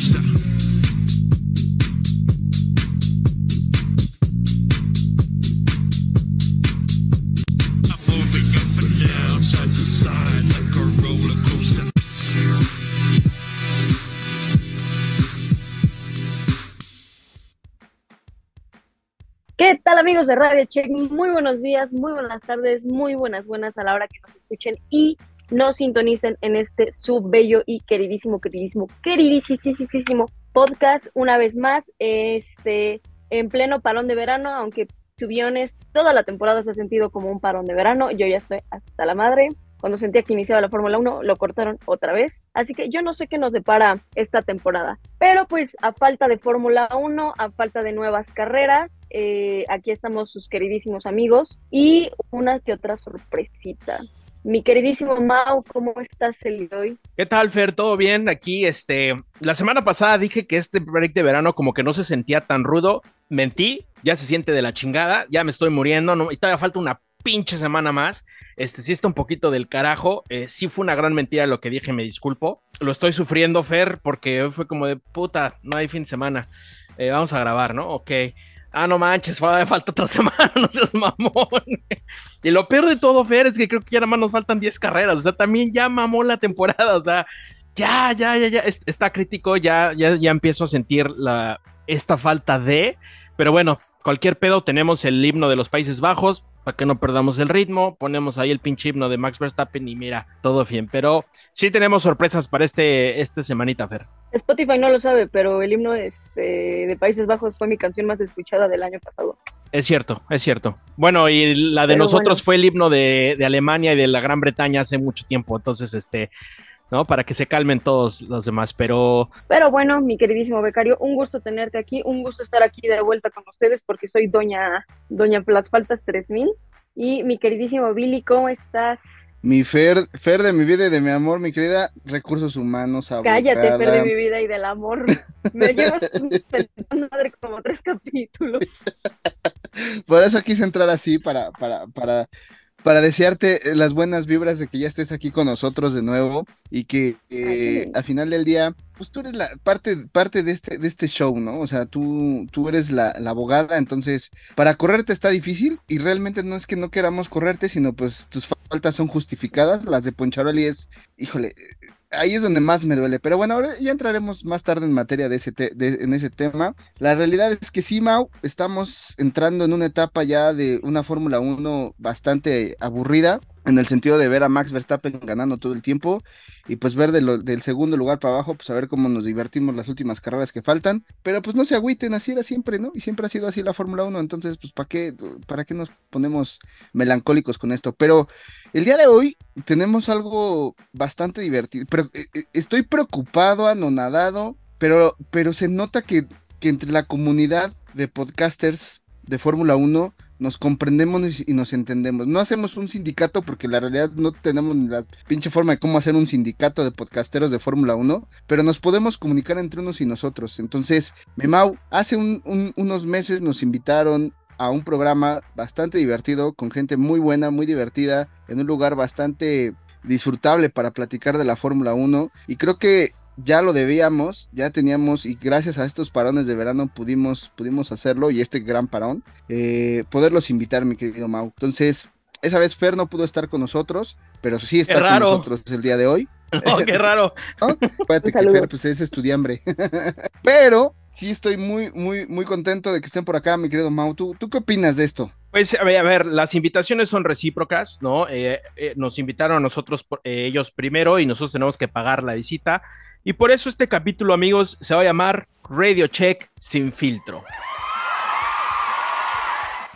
¿Qué tal amigos de Radio Check? Muy buenos días, muy buenas tardes, muy buenas, buenas a la hora que nos escuchen y nos sintonicen en este subbello y queridísimo, queridísimo, queridísimo podcast una vez más, este, en pleno parón de verano, aunque to toda la temporada se ha sentido como un parón de verano, yo ya estoy hasta la madre, cuando sentía que iniciaba la Fórmula 1, lo cortaron otra vez. Así que yo no sé qué nos depara esta temporada. Pero pues a falta de Fórmula 1, a falta de nuevas carreras, eh, aquí estamos sus queridísimos amigos y una que otra sorpresita. Mi queridísimo Mau, ¿cómo estás el de hoy? ¿Qué tal, Fer? ¿Todo bien? Aquí, este, la semana pasada dije que este break de verano como que no se sentía tan rudo. Mentí, ya se siente de la chingada, ya me estoy muriendo, no, y todavía falta una pinche semana más. Este sí está un poquito del carajo. Eh, sí fue una gran mentira lo que dije, me disculpo. Lo estoy sufriendo, Fer, porque fue como de puta, no hay fin de semana. Eh, vamos a grabar, ¿no? Ok. Ah, no manches, falta otra semana, no seas mamón. y lo peor de todo, Fer, es que creo que ya nada más nos faltan 10 carreras. O sea, también ya mamó la temporada. O sea, ya, ya, ya, ya. Está crítico, ya, ya, ya empiezo a sentir la, esta falta de. Pero bueno, cualquier pedo, tenemos el himno de los Países Bajos para que no perdamos el ritmo. Ponemos ahí el pinche himno de Max Verstappen y mira, todo bien. Pero sí tenemos sorpresas para este, este semanita, Fer. Spotify no lo sabe, pero el himno este, de Países Bajos fue mi canción más escuchada del año pasado. Es cierto, es cierto. Bueno, y la de nosotros fue el himno de, de, Alemania y de la Gran Bretaña hace mucho tiempo. Entonces, este, ¿no? Para que se calmen todos los demás, pero... Pero bueno, mi queridísimo becario, un gusto tenerte aquí, un gusto estar aquí de vuelta con ustedes porque soy doña, doña Las Faltas 3000 y mi queridísimo Billy, ¿cómo estás? Mi Fer, Fer de mi vida y de mi amor, mi querida, recursos humanos, abogada. Cállate, Fer de mi vida y del amor. Me llevas madre como tres capítulos. Por eso quise entrar así, para, para, para para desearte eh, las buenas vibras de que ya estés aquí con nosotros de nuevo y que eh, al final del día, pues tú eres la parte, parte de, este, de este show, ¿no? O sea, tú, tú eres la, abogada, entonces para correrte está difícil y realmente no es que no queramos correrte, sino pues tus faltas son justificadas, las de Poncharoli es, híjole, ahí es donde más me duele. Pero bueno, ahora ya entraremos más tarde en materia de ese, en ese tema. La realidad es que sí, Mau, estamos entrando en una etapa ya de una Fórmula 1 bastante aburrida en el sentido de ver a Max Verstappen ganando todo el tiempo y pues ver del segundo lugar para abajo, pues a ver cómo nos divertimos las últimas carreras que faltan, pero pues no se agüiten, así era siempre, ¿no? Y siempre ha sido así la Fórmula 1, entonces pues ¿para qué, para qué nos ponemos melancólicos con esto? Pero el día de hoy tenemos algo bastante divertido, pero eh, eh, estoy preocupado, anonadado, pero, pero se nota que, que entre la comunidad de podcasters de Fórmula 1 nos comprendemos y nos entendemos. No hacemos un sindicato porque la realidad no tenemos la pinche forma de cómo hacer un sindicato de podcasteros de Fórmula 1, pero nos podemos comunicar entre unos y nosotros. Entonces, Memau, hace unos meses nos invitaron a un programa bastante divertido, con gente muy buena, muy divertida, en un lugar bastante disfrutable para platicar de la Fórmula 1 y creo que ya lo debíamos, ya teníamos y gracias a estos parones de verano pudimos, pudimos hacerlo y este gran parón, eh, poderlos invitar, mi querido Mau. Entonces, esa vez Fer no pudo estar con nosotros, pero sí está con nosotros el día de hoy. Oh, qué raro. ¿No? que Fer pues, es estudiambre. pero sí estoy muy, muy, muy contento de que estén por acá, mi querido Mau. ¿Tú, qué opinas de esto? Pues a ver, a ver, las invitaciones son recíprocas, ¿no? Eh, eh, nos invitaron a nosotros, ellos primero, y nosotros tenemos que pagar la visita. Y por eso este capítulo, amigos, se va a llamar Radio Check sin filtro.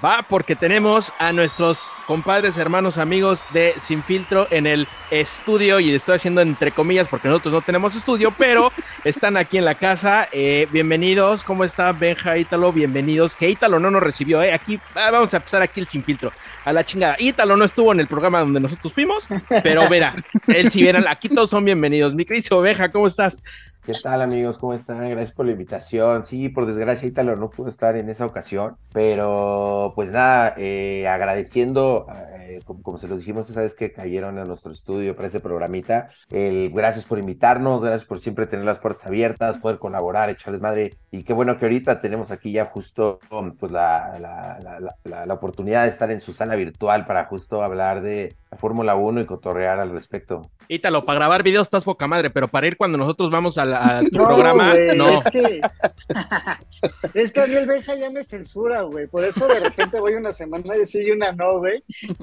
Va, porque tenemos a nuestros compadres, hermanos, amigos de Sin Filtro en el estudio, y estoy haciendo entre comillas porque nosotros no tenemos estudio, pero están aquí en la casa. Eh, bienvenidos, ¿cómo está Benja, Ítalo? Bienvenidos, que Ítalo no nos recibió, ¿eh? Aquí, ah, vamos a empezar aquí el Sin Filtro, a la chingada. Ítalo no estuvo en el programa donde nosotros fuimos, pero verá, él si viene, aquí todos son bienvenidos. Mi querido Benja, ¿cómo estás? ¿Qué tal amigos? ¿Cómo están? Gracias por la invitación. Sí, por desgracia Ítalo no pudo estar en esa ocasión, pero pues nada, eh, agradeciendo, eh, como, se los dijimos esa vez que cayeron a nuestro estudio para ese programita, el, gracias por invitarnos, gracias por siempre tener las puertas abiertas, poder colaborar, echarles madre, y qué bueno que ahorita tenemos aquí ya justo pues la, la, la, la oportunidad de estar en su sala virtual para justo hablar de la Fórmula 1 y cotorrear al respecto. Ítalo, para grabar videos estás poca madre, pero para ir cuando nosotros vamos al, programa, no. Es que, es que a mí el Benja ya me censura, güey. Por eso de repente voy una semana y sí una no, güey.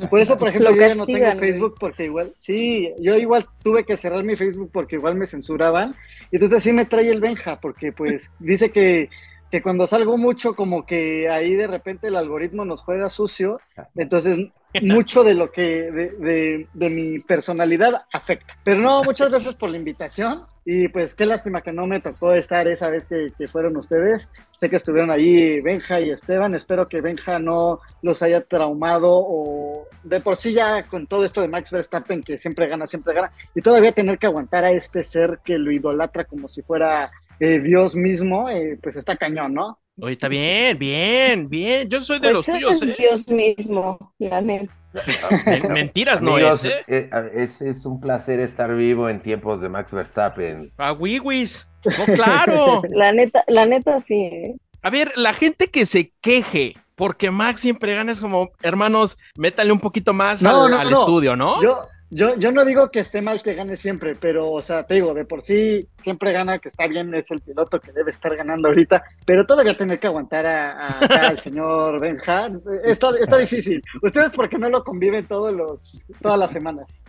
Por eso, por ejemplo, yo ya no tengo Facebook porque igual, sí, yo igual tuve que cerrar mi Facebook porque igual me censuraban. Y entonces así me trae el Benja, porque pues dice que que cuando salgo mucho, como que ahí de repente el algoritmo nos juega sucio, entonces mucho de lo que, de, de, mi personalidad afecta. Pero no, muchas gracias por la invitación y pues qué lástima que no me tocó estar esa vez que, que, fueron ustedes. Sé que estuvieron ahí Benja y Esteban, espero que Benja no los haya traumado o de por sí ya con todo esto de Max Verstappen que siempre gana, siempre gana, y todavía tener que aguantar a este ser que lo idolatra como si fuera eh, Dios mismo, eh, pues está cañón, ¿no? Oye, está bien, bien, bien. Yo soy de pues los tuyos, ¿eh? Dios mismo, la Mentiras no es, ¿eh? es, es, un placer estar vivo en tiempos de Max Verstappen. A Wiwis. No, claro. la neta, la neta sí. ¿eh? A ver, la gente que se queje porque Max siempre gana es como, hermanos, métale un poquito más al, al estudio, ¿no? Yo, yo, yo no digo que esté mal que gane siempre, pero, o sea, te digo, de por sí siempre gana, que está bien, es el piloto que debe estar ganando ahorita, pero todavía tener que aguantar a, al señor Benja, está, está difícil. Ustedes porque no lo conviven todos los, todas las semanas.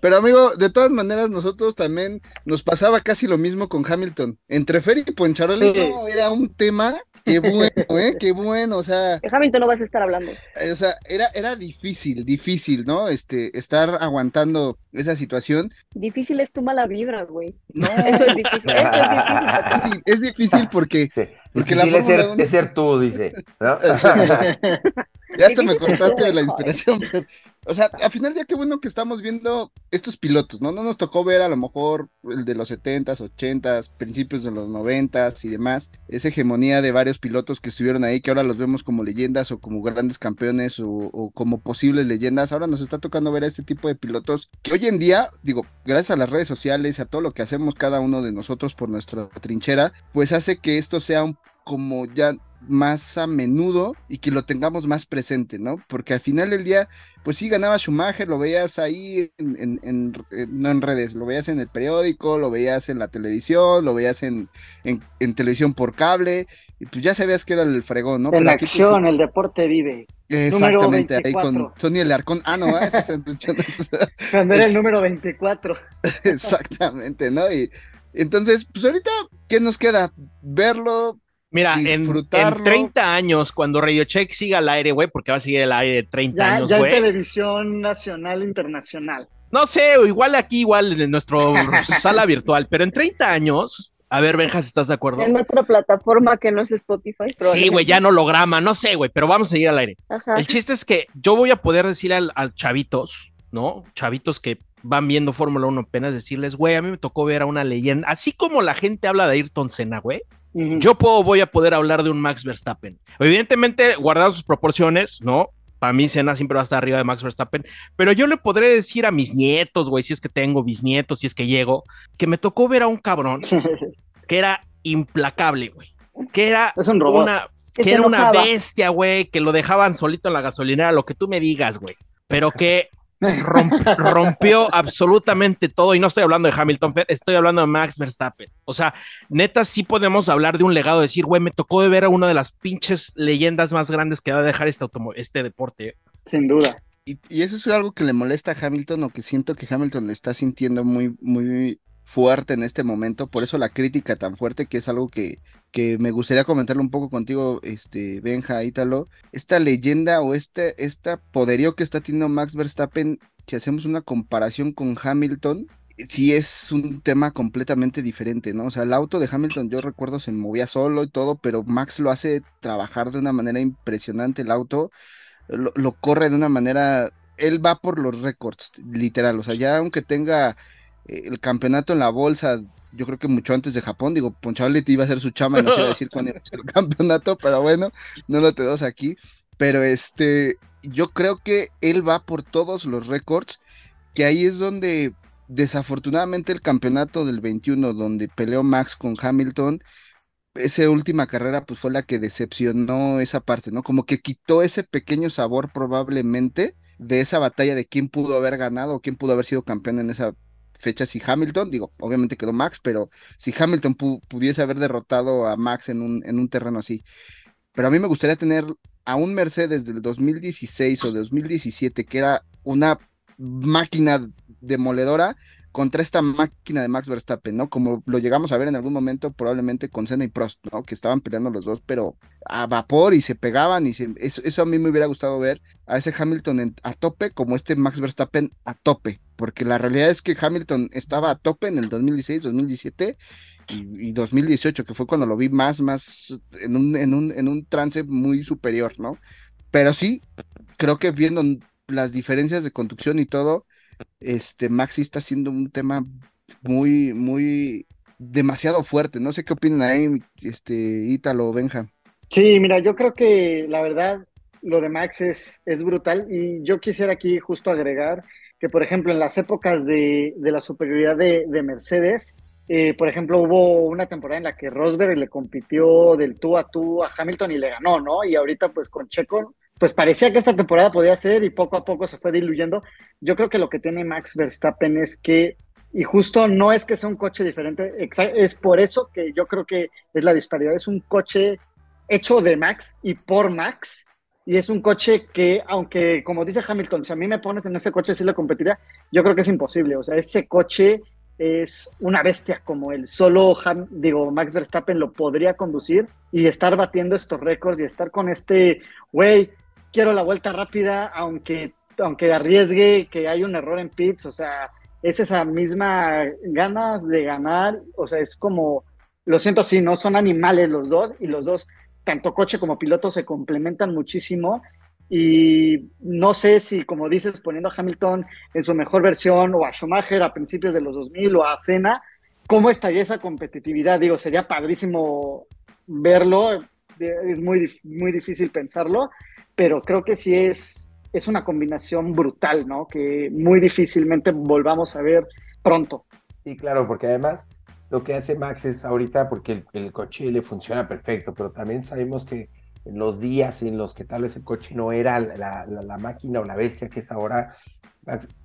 Pero amigo, de todas maneras, nosotros también nos pasaba casi lo mismo con Hamilton. Entre Fer y Poncharoli no, era un tema Qué bueno, ¿eh? Qué bueno, o sea. Hamilton no vas a estar hablando. O sea, era, era difícil, difícil, ¿no? Este, estar aguantando esa situación. Difícil es tu mala vibra, güey. No. Eso es difícil, eso es difícil. Sí, es difícil porque, porque la es ser, es ser tú, dice. ¿no? ya hasta me cortaste de la inspiración. O sea, al final ya qué bueno que estamos viendo estos pilotos, ¿no? No nos tocó ver a lo mejor el de los 70s, 80s, principios de los 90s y demás, esa hegemonía de varios pilotos que estuvieron ahí, que ahora los vemos como leyendas o como grandes campeones o, como posibles leyendas. Ahora nos está tocando ver a este tipo de pilotos que hoy en día, digo, gracias a las redes sociales, a todo lo que hacemos cada uno de nosotros por nuestra trinchera, pues hace que esto sea un, como ya más a menudo y que lo tengamos más presente, ¿no? Porque al final del día, pues sí ganaba Schumacher, lo veías ahí en, en, no en redes, lo veías en el periódico, lo veías en la televisión, lo veías en, televisión por cable, y pues ya sabías que era el fregón, ¿no? En la acción, el deporte vive. Exactamente, ahí con Sony el Arcón. Ah, no, ese es el... Cuando era el número 24. Exactamente, ¿no? Y entonces, pues ahorita, ¿qué nos queda? Verlo, Mira, en, en, 30 años, cuando Radio Check siga al aire, güey, porque va a seguir el aire 30 años, güey. Ya en televisión nacional, internacional. No sé, o igual aquí, igual en nuestro sala virtual, pero en 30 años, a ver, Benjas, ¿estás de acuerdo? En otra plataforma que no es Spotify. Sí, güey, ya no holograma, no sé, güey, pero vamos a seguir al aire. El chiste es que yo voy a poder decir al, al chavitos, ¿no? Chavitos que van viendo Fórmula 1 apenas decirles, güey, a mí me tocó ver a una leyenda, así como la gente habla de Ayrton Senna, güey, yo puedo, voy a poder hablar de un Max Verstappen. Evidentemente, guardando sus proporciones, ¿no? Para mí, Senna siempre va a estar arriba de Max Verstappen, pero yo le podré decir a mis nietos, güey, si es que tengo bisnietos, si es que llego, que me tocó ver a un cabrón que era implacable, güey. Que era una, que era una bestia, güey, que lo dejaban solito en la gasolinera, lo que tú me digas, güey. Pero que rompió absolutamente todo y no estoy hablando de Hamilton, estoy hablando de Max Verstappen. O sea, neta sí podemos hablar de un legado, decir, güey, me tocó de ver a una de las pinches leyendas más grandes que va a dejar este, este deporte. Sin duda. Y, y, eso es algo que le molesta a Hamilton o que siento que Hamilton le está sintiendo muy, muy fuerte en este momento, por eso la crítica tan fuerte, que es algo que, que me gustaría comentarlo un poco contigo, este, Benja, Ítalo, esta leyenda o este, poderío que está teniendo Max Verstappen, si hacemos una comparación con Hamilton, sí es un tema completamente diferente, ¿no? O sea, el auto de Hamilton, yo recuerdo, se movía solo y todo, pero Max lo hace trabajar de una manera impresionante, el auto lo, lo corre de una manera, él va por los récords, literal, o sea, ya aunque tenga el campeonato en la bolsa yo creo que mucho antes de Japón, digo, te iba a hacer su chama no sé decir cuándo iba a ser el campeonato, pero bueno, no lo tenemos aquí, pero este, yo creo que él va por todos los récords, que ahí es donde desafortunadamente el campeonato del 21, donde peleó Max con Hamilton, esa última carrera pues fue la que decepcionó esa parte, ¿no? Como que quitó ese pequeño sabor probablemente de esa batalla de quién pudo haber ganado o quién pudo haber sido campeón en esa fecha si Hamilton, digo, obviamente quedó Max, pero si Hamilton pudiese haber derrotado a Max en un, en un terreno así. Pero a mí me gustaría tener a un Mercedes del 2016 o 2017, que era una máquina demoledora, contra esta máquina de Max Verstappen, ¿no? Como lo llegamos a ver en algún momento, probablemente con Senna y Prost, ¿no? Que estaban peleando los dos, pero a vapor y se pegaban, y eso, a mí me hubiera gustado ver a ese Hamilton a tope, como este Max Verstappen a tope, porque la realidad es que Hamilton estaba a tope en el 2016, 2017 y, 2018, que fue cuando lo vi más, más en un, en un, en un trance muy superior, ¿no? Pero sí, creo que viendo las diferencias de conducción y todo, este, Maxi está siendo un tema muy, muy demasiado fuerte. No sé qué opinan ahí, este, Ítalo Benja. Sí, mira, yo creo que la verdad lo de Max es, es brutal y yo quisiera aquí justo agregar que, por ejemplo, en las épocas de, la superioridad de, Mercedes, eh, por ejemplo, hubo una temporada en la que Rosberg le compitió del tú a tú a Hamilton y le ganó, ¿no? Y ahorita pues con Checo pues parecía que esta temporada podía ser y poco a poco se fue diluyendo. Yo creo que lo que tiene Max Verstappen es que, y justo no es que sea un coche diferente, es por eso que yo creo que es la disparidad. Es un coche hecho de Max y por Max. Y es un coche que, aunque como dice Hamilton, si a mí me pones en ese coche sí le competiría, yo creo que es imposible. O sea, ese coche es una bestia como él. Solo, digo, Max Verstappen lo podría conducir y estar batiendo estos récords y estar con este, güey, quiero la vuelta rápida, aunque, aunque arriesgue que hay un error en pits, o sea, es esa misma ganas de ganar, o sea, es como, lo siento, sí, no son animales los dos, y los dos, tanto coche como piloto, se complementan muchísimo. Y no sé si, como dices, poniendo a Hamilton en su mejor versión, o a Schumacher a principios de los 2000, o a Senna, ¿cómo estaría esa competitividad? Digo, sería padrísimo verlo, es muy, muy difícil pensarlo, pero creo que sí es, es una combinación brutal, ¿no? Que muy difícilmente volvamos a ver pronto. Sí, claro, porque además lo que hace Max es ahorita, porque el, coche le funciona perfecto, pero también sabemos que en los días en los que tal vez el coche no era la, la, máquina o la bestia que es ahora,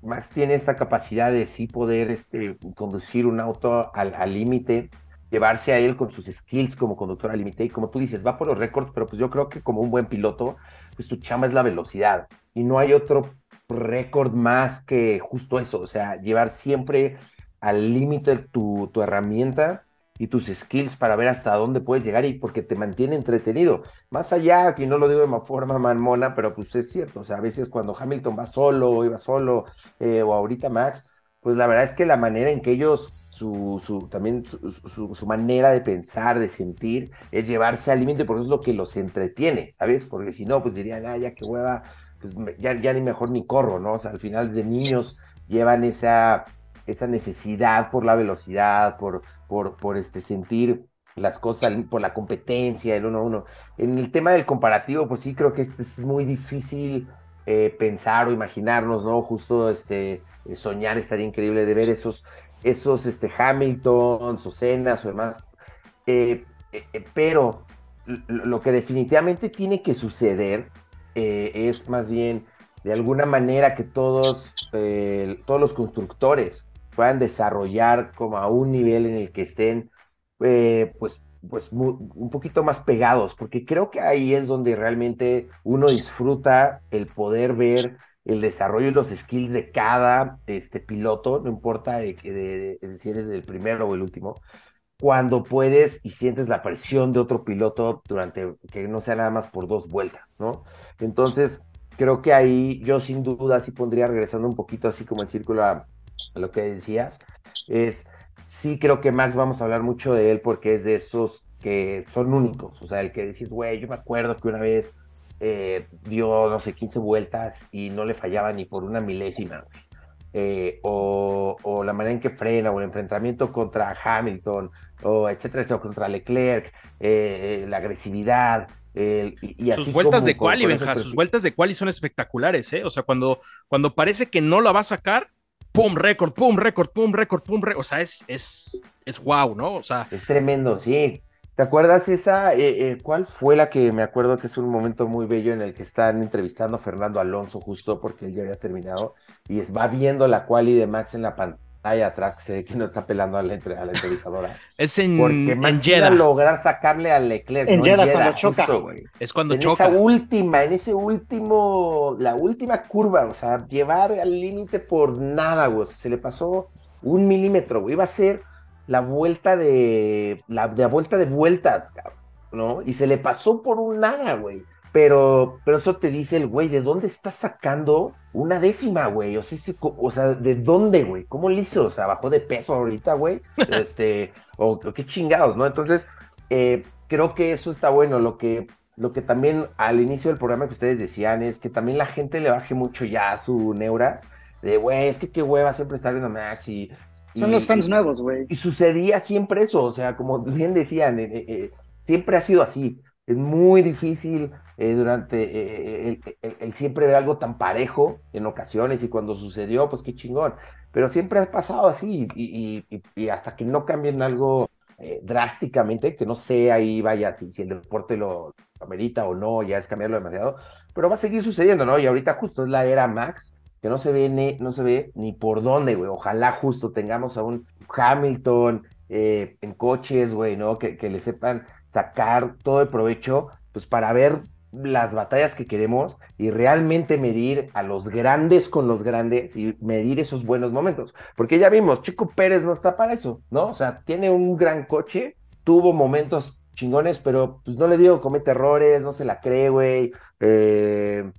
Max, tiene esta capacidad de sí poder este, conducir un auto al límite, llevarse a él con sus skills como conductor al límite, y como tú dices, va por los récords, pero pues yo creo que como un buen piloto, pues tu chamba es la velocidad. Y no hay otro récord más que justo eso, o sea, llevar siempre al límite tu, tu herramienta y tus skills para ver hasta dónde puedes llegar y porque te mantiene entretenido. Más allá, que no lo digo de forma manmona, pero pues es cierto, o sea, a veces cuando Hamilton va solo, o iba solo, eh, o ahorita Max, pues la verdad es que la manera en que ellos su, su también su, su, manera de pensar, de sentir, es llevarse al límite, porque es lo que los entretiene, ¿sabes? Porque si no, pues dirían, ah, ya que hueva, pues ya, ya ni mejor ni corro, ¿no? O sea, al final de niños llevan esa, esa necesidad por la velocidad, por, por, por este, sentir las cosas, por la competencia, el uno a uno. En el tema del comparativo, pues sí creo que es muy difícil eh, pensar o imaginarnos, ¿no? Justo este, soñar estaría increíble de ver esos, esos este, Hamilton, o Cenas o demás. Eh, eh, eh, pero lo que definitivamente tiene que suceder es más bien de alguna manera que todos, todos los constructores puedan desarrollar como a un nivel en el que estén pues, pues un poquito más pegados, porque creo que ahí es donde realmente uno disfruta el poder ver el desarrollo y los skills de cada este, piloto, no importa de, si eres el primero o el último, cuando puedes y sientes la presión de otro piloto durante que no sea nada más por dos vueltas, ¿no? Entonces, creo que ahí yo sin duda sí pondría, regresando un poquito así como el círculo a, lo que decías, es, sí creo que Max vamos a hablar mucho de él porque es de esos que son únicos, o sea, el que decís, güey, yo me acuerdo que una vez eh, dio, no sé, 15 vueltas y no le fallaba ni por una milésima. eh, o, la manera en que frena, o el enfrentamiento contra Hamilton, o etcétera, etcétera contra Leclerc, eh, la agresividad. y, sus vueltas de quali, Benja, sus vueltas de quali son espectaculares, ¿eh? O sea, cuando, cuando parece que no la va a sacar, pum, récord, pum, récord, pum, récord, pum, récord. O sea, es, es, es wow, ¿no? O sea. Es tremendo, sí. ¿Te acuerdas esa? Eh, eh, ¿Cuál fue la que me acuerdo que es un momento muy bello en el que están entrevistando a Fernando Alonso justo porque él ya había terminado y es, va viendo la quali de Max en la pantalla atrás que se ve que no está pelando a la, a la entrevistadora? es en, porque Max iba a lograr sacarle a Leclerc. En Jeddah, cuando choca. es cuando en choca. esa última, en ese último, la última curva, o sea, llevar al límite por nada, güey. se le pasó un milímetro, güey. Iba a ser la vuelta de la, de vuelta de vueltas, ¿no? Y se le pasó por un nada, güey. Pero, pero eso te dice el güey, ¿de dónde está sacando una décima, güey? O sea, o sea ¿de dónde, güey? ¿Cómo le hizo? O sea, bajó de peso ahorita, güey. Este, o, qué chingados, ¿no? Entonces, eh, creo que eso está bueno. Lo que, lo que también al inicio del programa que ustedes decían es que también la gente le baje mucho ya su neuras de, güey, es que qué hueva siempre estar viendo Max y son los fans nuevos, güey. Y sucedía siempre eso, o sea, como bien decían, eh, eh, siempre ha sido así. Es muy difícil eh, durante el, siempre ver algo tan parejo en ocasiones y cuando sucedió, pues qué chingón. Pero siempre ha pasado así y, hasta que no cambien algo drásticamente, que no sé ahí vaya si el deporte lo amerita o no, ya es cambiarlo demasiado, pero va a seguir sucediendo, ¿no? Y ahorita justo es la era Max que no se ve ni, no se ve ni por dónde, güey. Ojalá justo tengamos a un Hamilton eh, en coches, güey, ¿no? Que, que le sepan sacar todo el provecho, pues para ver las batallas que queremos y realmente medir a los grandes con los grandes y medir esos buenos momentos. Porque ya vimos, Chico Pérez no está para eso, ¿no? O sea, tiene un gran coche, tuvo momentos chingones, pero pues no le digo, comete errores, no se la cree, güey. Eh,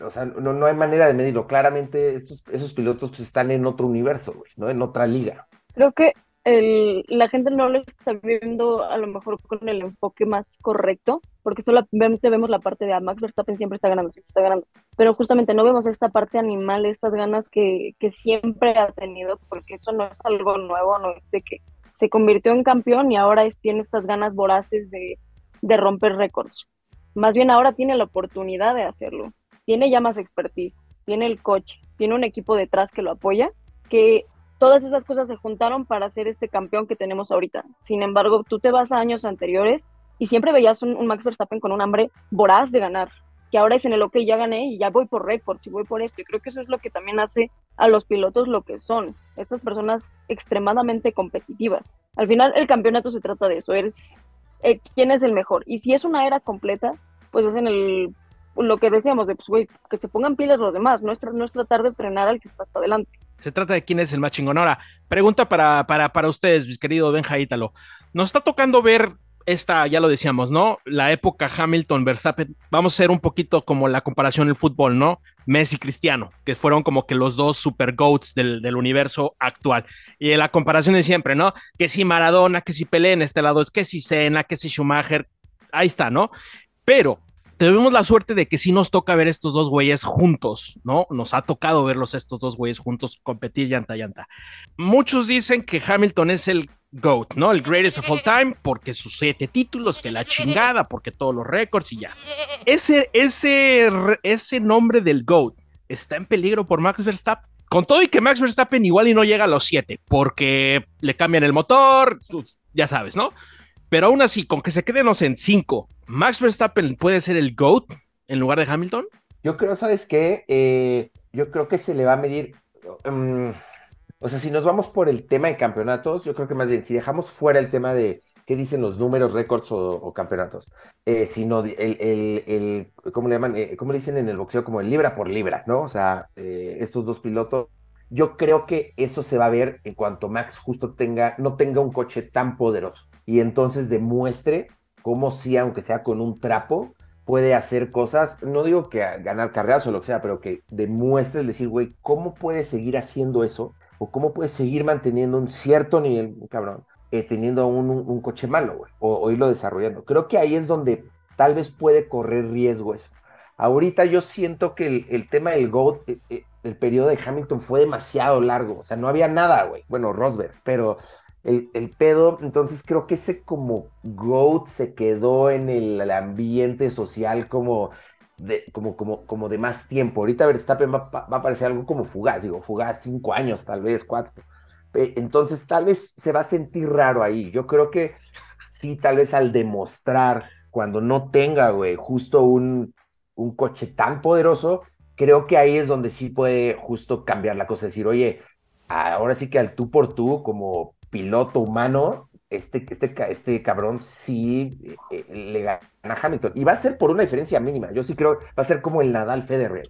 o sea, no, no hay manera de medirlo. Claramente esos pilotos pues, están en otro universo, ¿no? En otra liga. Creo que el, la gente no lo está viendo a lo mejor con el enfoque más correcto, porque solamente vemos la parte de ah, Max Verstappen siempre está ganando, siempre está ganando, pero justamente no vemos esta parte animal, estas ganas que, que siempre ha tenido, porque eso no es algo nuevo, no es de que se convirtió en campeón y ahora es, tiene estas ganas voraces de, de romper récords. Más bien ahora tiene la oportunidad de hacerlo tiene ya más expertise, tiene el coche, tiene un equipo detrás que lo apoya, que todas esas cosas se juntaron para ser este campeón que tenemos ahorita. Sin embargo, tú te vas a años anteriores y siempre veías un, Max Verstappen con un hambre voraz de ganar, que ahora es en el ok, ya gané y ya voy por récords y voy por esto. Y creo que eso es lo que también hace a los pilotos lo que son, estas personas extremadamente competitivas. Al final el campeonato se trata de eso, eres eh, quién es el mejor. Y si es una era completa, pues es en el lo que decíamos, de pues, que se pongan pilas los demás, no es, no es tratar de frenar al que está hasta adelante. Se trata de quién es el más chingón. Ahora, pregunta para, para, para ustedes, mis querido Benja Ítalo. Nos está tocando ver esta, ya lo decíamos, ¿no? La época Hamilton-Verstappen, vamos a hacer un poquito como la comparación en fútbol, ¿no? Messi Cristiano, que fueron como que los dos super goats del, del, universo actual. Y la comparación de siempre, ¿no? Que si Maradona, que si Pelé en este lado, es que si Senna, que si Schumacher, ahí está, ¿no? Pero tenemos la suerte de que sí nos toca ver estos dos güeyes juntos, ¿no? Nos ha tocado verlos estos dos güeyes juntos competir llanta llanta. Muchos dicen que Hamilton es el GOAT, ¿no? El greatest of all time, porque sus siete títulos, que la chingada, porque todos los récords y ya. Ese, ese, ese nombre del GOAT está en peligro por Max Verstappen. Con todo y que Max Verstappen igual y no llega a los siete, porque le cambian el motor, ya sabes, ¿no? Pero aún así, con que se quedemos en cinco, ¿Max Verstappen puede ser el GOAT en lugar de Hamilton? Yo creo, ¿sabes qué? Eh, yo creo que se le va a medir. Um, o sea, si nos vamos por el tema de campeonatos, yo creo que más bien, si dejamos fuera el tema de qué dicen los números, récords o, campeonatos, eh, sino el, el, el, ¿cómo le llaman? Eh, ¿Cómo le dicen en el boxeo? Como el libra por libra, ¿no? O sea, estos dos pilotos. Yo creo que eso se va a ver en cuanto Max justo tenga, no tenga un coche tan poderoso y entonces demuestre cómo sí, aunque sea con un trapo, puede hacer cosas, no digo que ganar carreras o lo que sea, pero que demuestre, decir, güey, ¿cómo puede seguir haciendo eso? ¿O cómo puede seguir manteniendo un cierto nivel, cabrón, eh, teniendo un, un, coche malo, güey? O, irlo desarrollando. Creo que ahí es donde tal vez puede correr riesgo eso. Ahorita yo siento que el, tema del GOAT, eh, eh, el periodo de Hamilton fue demasiado largo, o sea, no había nada, güey. Bueno, Rosberg, pero el, el, pedo, entonces creo que ese como GOAT se quedó en el, ambiente social como de, como, como, como de más tiempo. Ahorita Verstappen va, va, a parecer algo como fugaz, digo, fugaz cinco años, tal vez cuatro. Entonces, tal vez se va a sentir raro ahí. Yo creo que sí, tal vez al demostrar cuando no tenga, güey, justo un, un coche tan poderoso, creo que ahí es donde sí puede justo cambiar la cosa, decir, oye, ahora sí que al tú por tú, como piloto humano, este, este, este cabrón sí eh, eh, le gana a Hamilton. Y va a ser por una diferencia mínima. Yo sí creo, va a ser como el Nadal Federer.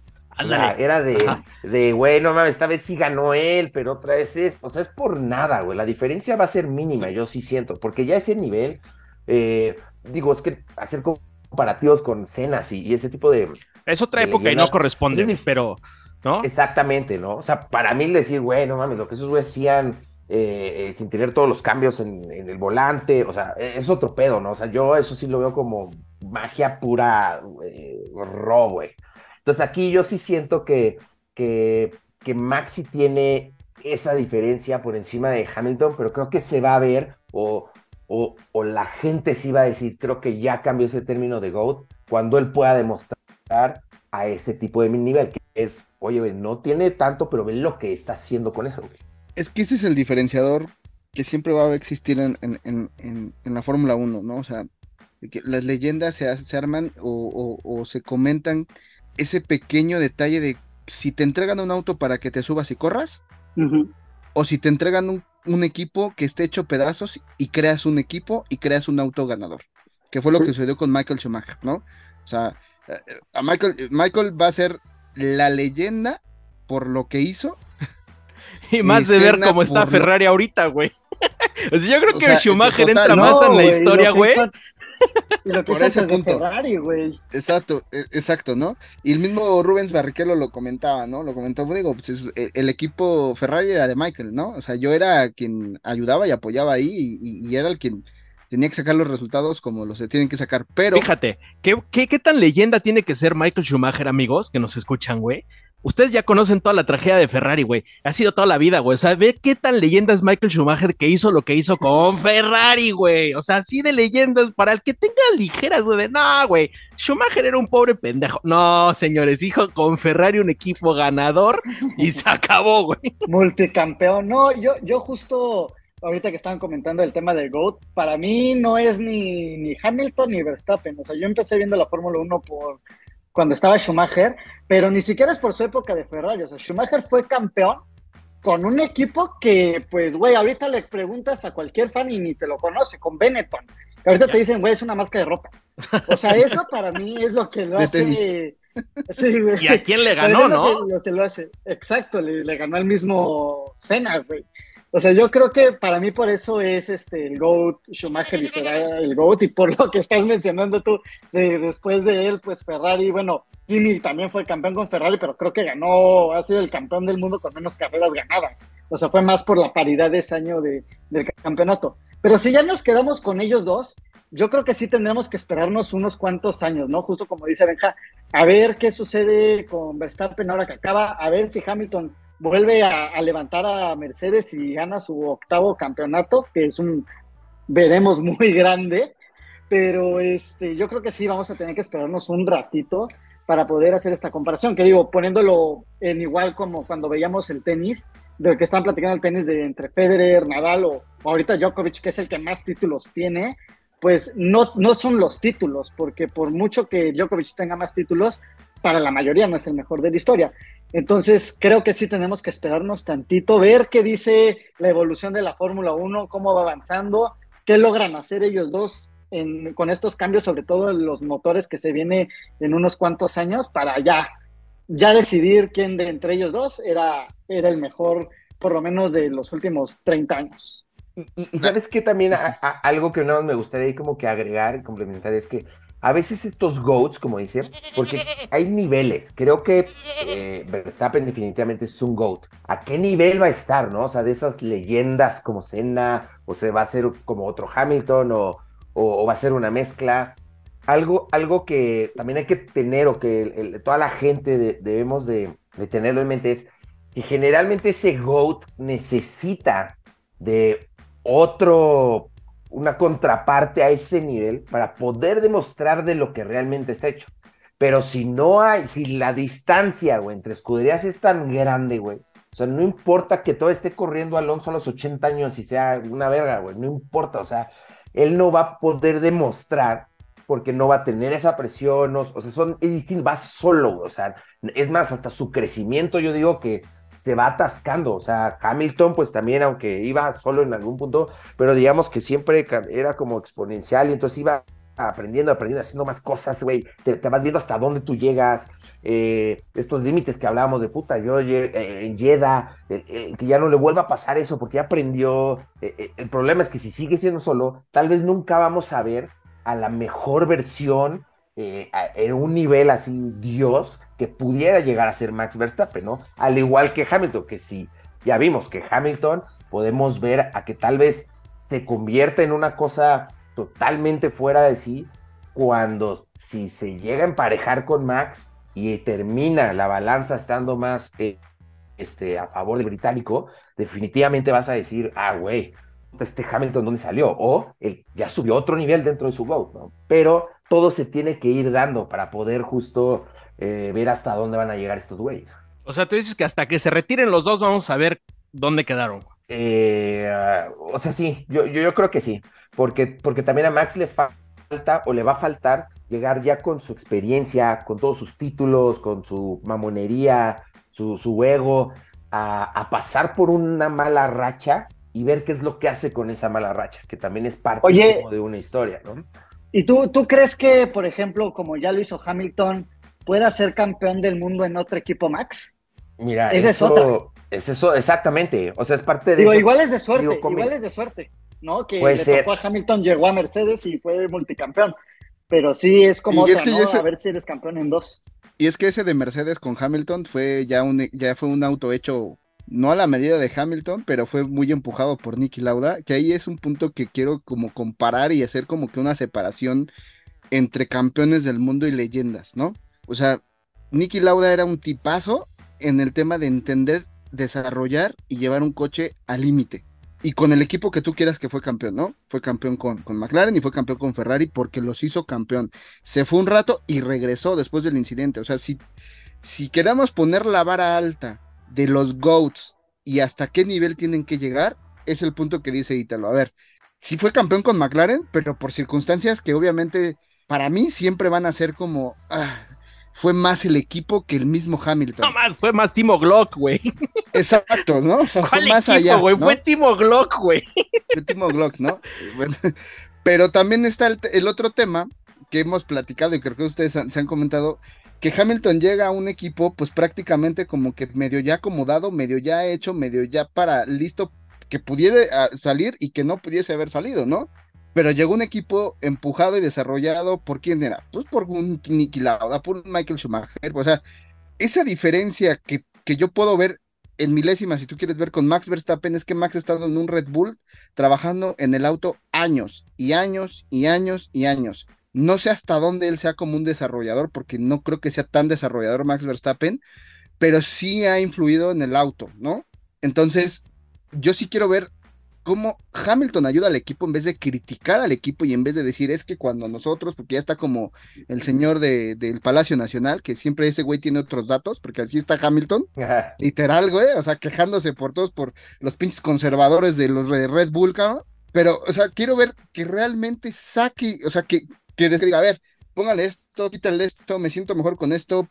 era de, de, güey, no mames, esta vez sí ganó él, pero otra vez es, o sea, es por nada, güey. La diferencia va a ser mínima, yo sí siento, porque ya ese nivel, eh, digo, es que hacer comparativos con cenas y, ese tipo de. Es otra época y no corresponde, pero, ¿no? Exactamente, ¿no? O sea, para mí decir, güey, no mames, lo que esos güeyes hacían eh, eh, sin tener todos los cambios en, el volante, o sea, e, es otro pedo, ¿no? O sea, yo eso sí lo veo como magia pura, eh, güey. Entonces aquí yo sí siento que, que, Maxi tiene esa diferencia por encima de Hamilton, pero creo que se va a ver o, o, o, la gente sí va a decir, creo que ya cambió ese término de GOAT cuando él pueda demostrar a ese tipo de nivel, que es, oye, no tiene tanto, pero ve lo que está haciendo con eso, güey. Es que ese es el diferenciador que siempre va a existir en, la Fórmula 1, ¿no? O sea, que las leyendas se, arman o, se comentan ese pequeño detalle de si te entregan un auto para que te subas y corras, o si te entregan un, equipo que esté hecho pedazos y creas un equipo y creas un auto ganador, que fue lo que sucedió con Michael Schumacher, ¿no? O sea, a Michael, Michael va a ser la leyenda por lo que hizo y más de ver cómo está Ferrari ahorita, güey. o sea, yo creo que Schumacher entra más en la historia, güey. Y lo que Por ese punto. Ferrari, güey. Exacto, e, exacto, ¿no? Y el mismo Rubens Barrichello lo comentaba, ¿no? Lo comentó, digo, pues e, el equipo Ferrari era de Michael, ¿no? O sea, yo era quien ayudaba y apoyaba ahí y, y era el quien tenía que sacar los resultados como los se tienen que sacar, pero... Fíjate, ¿qué, qué, qué tan leyenda tiene que ser Michael Schumacher, amigos, que nos escuchan, güey? Ustedes ya conocen toda la tragedia de Ferrari, güey. Ha sido toda la vida, güey. O sea, ve qué tan leyenda es Michael Schumacher que hizo lo que hizo con Ferrari, güey. O sea, así de leyendas para el que tenga ligeras. De, no, güey. Schumacher era un pobre pendejo. No, señores, hijo con Ferrari un equipo ganador y se acabó, güey. Multicampeón. No, yo, yo justo ahorita que estaban comentando el tema del GOAT, para mí no es ni, ni Hamilton ni Verstappen. O sea, yo empecé viendo la Fórmula 1 por cuando estaba Schumacher, pero ni siquiera es por su época de Ferrari. O sea, Schumacher fue campeón con un equipo que, pues, güey, ahorita le preguntas a cualquier fan y ni te lo conoce, con Benetton. ahorita te dicen, güey, es una marca de ropa. O sea, eso para mí es lo que lo hace. Sí, güey. ¿Y a quién le ganó, no? Lo que, lo hace. Exacto, le, le ganó al mismo Senna, güey. O sea, yo creo que para mí por eso es este el GOAT, Schumacher y será el GOAT, y por lo que estás mencionando tú, de, después de él, pues Ferrari, bueno, Kimi también fue campeón con Ferrari, pero creo que ganó, ha sido el campeón del mundo con menos carreras ganadas. O sea, fue más por la paridad de ese año de, del campeonato. Pero si ya nos quedamos con ellos dos, yo creo que sí tendremos que esperarnos unos cuantos años, ¿no? Justo como dice Benja, a ver qué sucede con Verstappen ahora que acaba, a ver si Hamilton vuelve a, levantar a Mercedes y gana su octavo campeonato, que es un, veremos, muy grande. Pero este, yo creo que sí vamos a tener que esperarnos un ratito para poder hacer esta comparación, que digo, poniéndolo en igual como cuando veíamos el tenis, de que están platicando el tenis de entre Federer, Nadal o, ahorita Djokovic, que es el que más títulos tiene, pues no, no son los títulos, porque por mucho que Djokovic tenga más títulos, para la mayoría no es el mejor de la historia. Entonces, creo que sí tenemos que esperarnos tantito, ver qué dice la evolución de la Fórmula 1, cómo va avanzando, qué logran hacer ellos dos con estos cambios, sobre todo en los motores que se viene en unos cuantos años, para ya, ya decidir quién de entre ellos dos era, era el mejor, por lo menos de los últimos 30 años. Y, sabes que también algo que no me gustaría como que agregar complementar es que a veces estos GOATs, como dice, porque hay niveles. Creo que eh, Verstappen definitivamente es un GOAT. ¿A qué nivel va a estar, no? O sea, de esas leyendas como Senna, o se va a ser como otro Hamilton, o, va a ser una mezcla. Algo, algo que también hay que tener, o que toda la gente debemos de, de tenerlo en mente es que generalmente ese GOAT necesita de otro, una contraparte a ese nivel para poder demostrar de lo que realmente está hecho. Pero si no hay, si la distancia, güey, entre escuderías es tan grande, güey, o sea, no importa que todo esté corriendo Alonso a los 80 años y sea una verga, güey, no importa, o sea, él no va a poder demostrar porque no va a tener esa presión, o, sea, son, es distinto, va solo, o sea, es más, hasta su crecimiento, yo digo que se va atascando, o sea, Hamilton, pues también, aunque iba solo en algún punto, pero digamos que siempre era como exponencial y entonces iba aprendiendo, aprendiendo, haciendo más cosas, güey, te, vas viendo hasta dónde tú llegas, eh, estos límites que hablábamos de puta, yo eh, en Jeddah, que ya no le vuelva a pasar eso porque ya aprendió, eh, el problema es que si sigue siendo solo, tal vez nunca vamos a ver a la mejor versión en un nivel así Dios que pudiera llegar a ser Max Verstappen, ¿no? Al igual que Hamilton, que sí, ya vimos que Hamilton podemos ver a que tal vez se convierta en una cosa totalmente fuera de sí cuando si se llega a emparejar con Max y termina la balanza estando más eh, este, a favor del británico, definitivamente vas a decir, ah, güey, este Hamilton dónde salió, o ya subió otro nivel dentro de su GOAT, ¿no? Pero todo se tiene que ir dando para poder justo eh, ver hasta dónde van a llegar estos güeyes. O sea, tú dices que hasta que se retiren los dos vamos a ver dónde quedaron. Eh, o sea, sí, yo, yo, yo creo que sí porque, porque también a Max le falta o le va a faltar llegar ya con su experiencia, con todos sus títulos, con su mamonería, su, su ego, a, pasar por una mala racha y ver qué es lo que hace con esa mala racha, que también es parte de una historia, ¿no? ¿Y tú, tú crees que, por ejemplo, como ya lo hizo Hamilton, pueda ser campeón del mundo en otro equipo Max? Mira, eso, es eso, exactamente. O sea, es parte de. Digo, igual es de suerte, igual es de suerte. ¿no? Que le tocó a Hamilton, llegó a Mercedes y fue multicampeón. Pero sí es como otra, A ver si eres campeón en dos. Y es que ese de Mercedes con Hamilton fue ya un, ya fue un auto hecho no a la medida de Hamilton, pero fue muy empujado por Nicky Lauda, que ahí es un punto que quiero como comparar y hacer como que una separación entre campeones del mundo y leyendas, ¿no? O sea, Nicky Lauda era un tipazo en el tema de entender, desarrollar y llevar un coche al límite y con el equipo que tú quieras que fue campeón, ¿no? Fue campeón con, con, McLaren y fue campeón con Ferrari porque los hizo campeón. Se fue un rato y regresó después del incidente. O sea, si, si queramos poner la vara alta de los GOATs y hasta qué nivel tienen que llegar, es el punto que dice Ítalo. A ver, sí fue campeón con McLaren, pero por circunstancias que obviamente para mí siempre van a ser como... Ah, fue más el equipo que el mismo Hamilton. No más, fue más Timo Glock, güey. Exacto, ¿no? O sea, fue más allá. Fue Timo Glock, güey. Fue Timo Glock, ¿no? pero también está el, otro tema que hemos platicado y creo que ustedes se han comentado, que Hamilton llega a un equipo pues prácticamente como que medio ya acomodado, medio ya hecho, medio ya para listo que pudiera ah, salir y que no pudiese haber salido, ¿no? pero llegó un equipo empujado y desarrollado por quién era, pues por un Niki Lauda, por un Michael Schumacher, o sea, esa diferencia que, que yo puedo ver en milésimas, si tú quieres ver con Max Verstappen, es que Max ha estado en un Red Bull trabajando en el auto años y años y años y años. No sé hasta dónde él sea como un desarrollador, porque no creo que sea tan desarrollador Max Verstappen, pero sí ha influido en el auto, ¿no? Entonces, yo sí quiero ver cómo Hamilton ayuda al equipo en vez de criticar al equipo y en vez de decir es que cuando nosotros, porque ya está como el señor de, del Palacio Nacional, que siempre ese güey tiene otros datos, porque así está Hamilton, literal, güey, o sea, quejándose por todos, por los pinches conservadores de los de Red Bull, cabrón. Pero, o sea, quiero ver que realmente saque, o sea, que, que diga, a ver, póngale esto, quítale esto, me siento mejor con esto,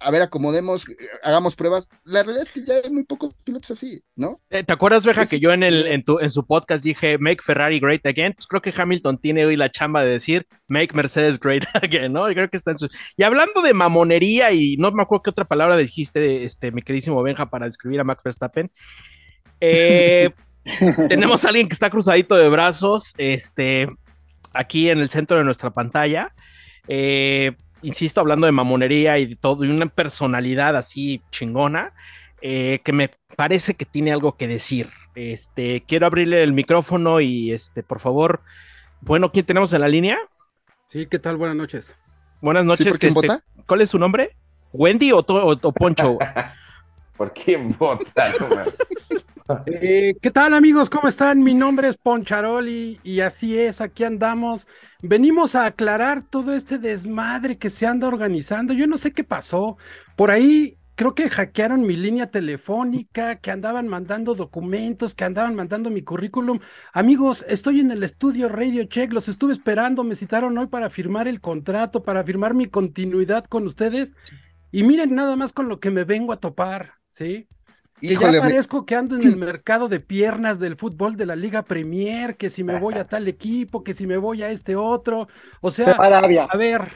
a ver, acomodemos, hagamos pruebas. La realidad es que ya hay muy pocos pilotos así, ¿no? Eh, ¿Te acuerdas, Veja, que yo en, el, en, tu, en su podcast dije, make Ferrari great again? Pues creo que Hamilton tiene hoy la chamba de decir, make Mercedes great again, ¿no? Y creo que está en su... Y hablando de mamonería, y no me acuerdo qué otra palabra dijiste, este, mi queridísimo Benja, para describir a Max Verstappen, eh, tenemos a alguien que está cruzadito de brazos, este, aquí en el centro de nuestra pantalla. Eh, insisto, hablando de mamonería y de todo, y una personalidad así chingona, eh, que me parece que tiene algo que decir. Este, quiero abrirle el micrófono y este, por favor, bueno, ¿quién tenemos en la línea? Sí, ¿qué tal? Buenas noches. Buenas noches. Este, ¿Cuál es su nombre? ¿Wendy o, Poncho? ¿Por quién vota? Eh, ¿Qué tal amigos? ¿Cómo están? Mi nombre es Poncharoli y así es, aquí andamos. Venimos a aclarar todo este desmadre que se anda organizando. Yo no sé qué pasó. Por ahí creo que hackearon mi línea telefónica, que andaban mandando documentos, que andaban mandando mi currículum. Amigos, estoy en el estudio Radio Check, los estuve esperando, me citaron hoy para firmar el contrato, para firmar mi continuidad con ustedes. Y miren nada más con lo que me vengo a topar, ¿sí? Y ya parezco que ando en el mercado de piernas del fútbol de la Liga Premier, que si me voy a tal equipo, que si me voy a este otro. O sea, a ver,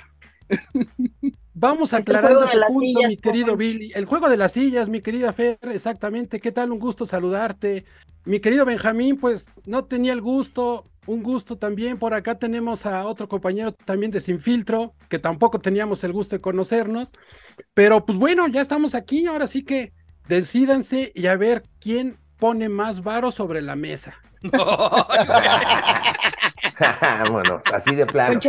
vamos aclarando ese punto, mi querido Billy. El juego de las sillas, mi querida Fer, exactamente. ¿Qué tal? Un gusto saludarte. Mi querido Benjamín, pues no tenía el gusto, un gusto también. Por acá tenemos a otro compañero también de Sin Filtro, que tampoco teníamos el gusto de conocernos. Pero pues bueno, ya estamos aquí, ahora sí que Decídanse y a ver quién pone más varo sobre la mesa. bueno, así de plano.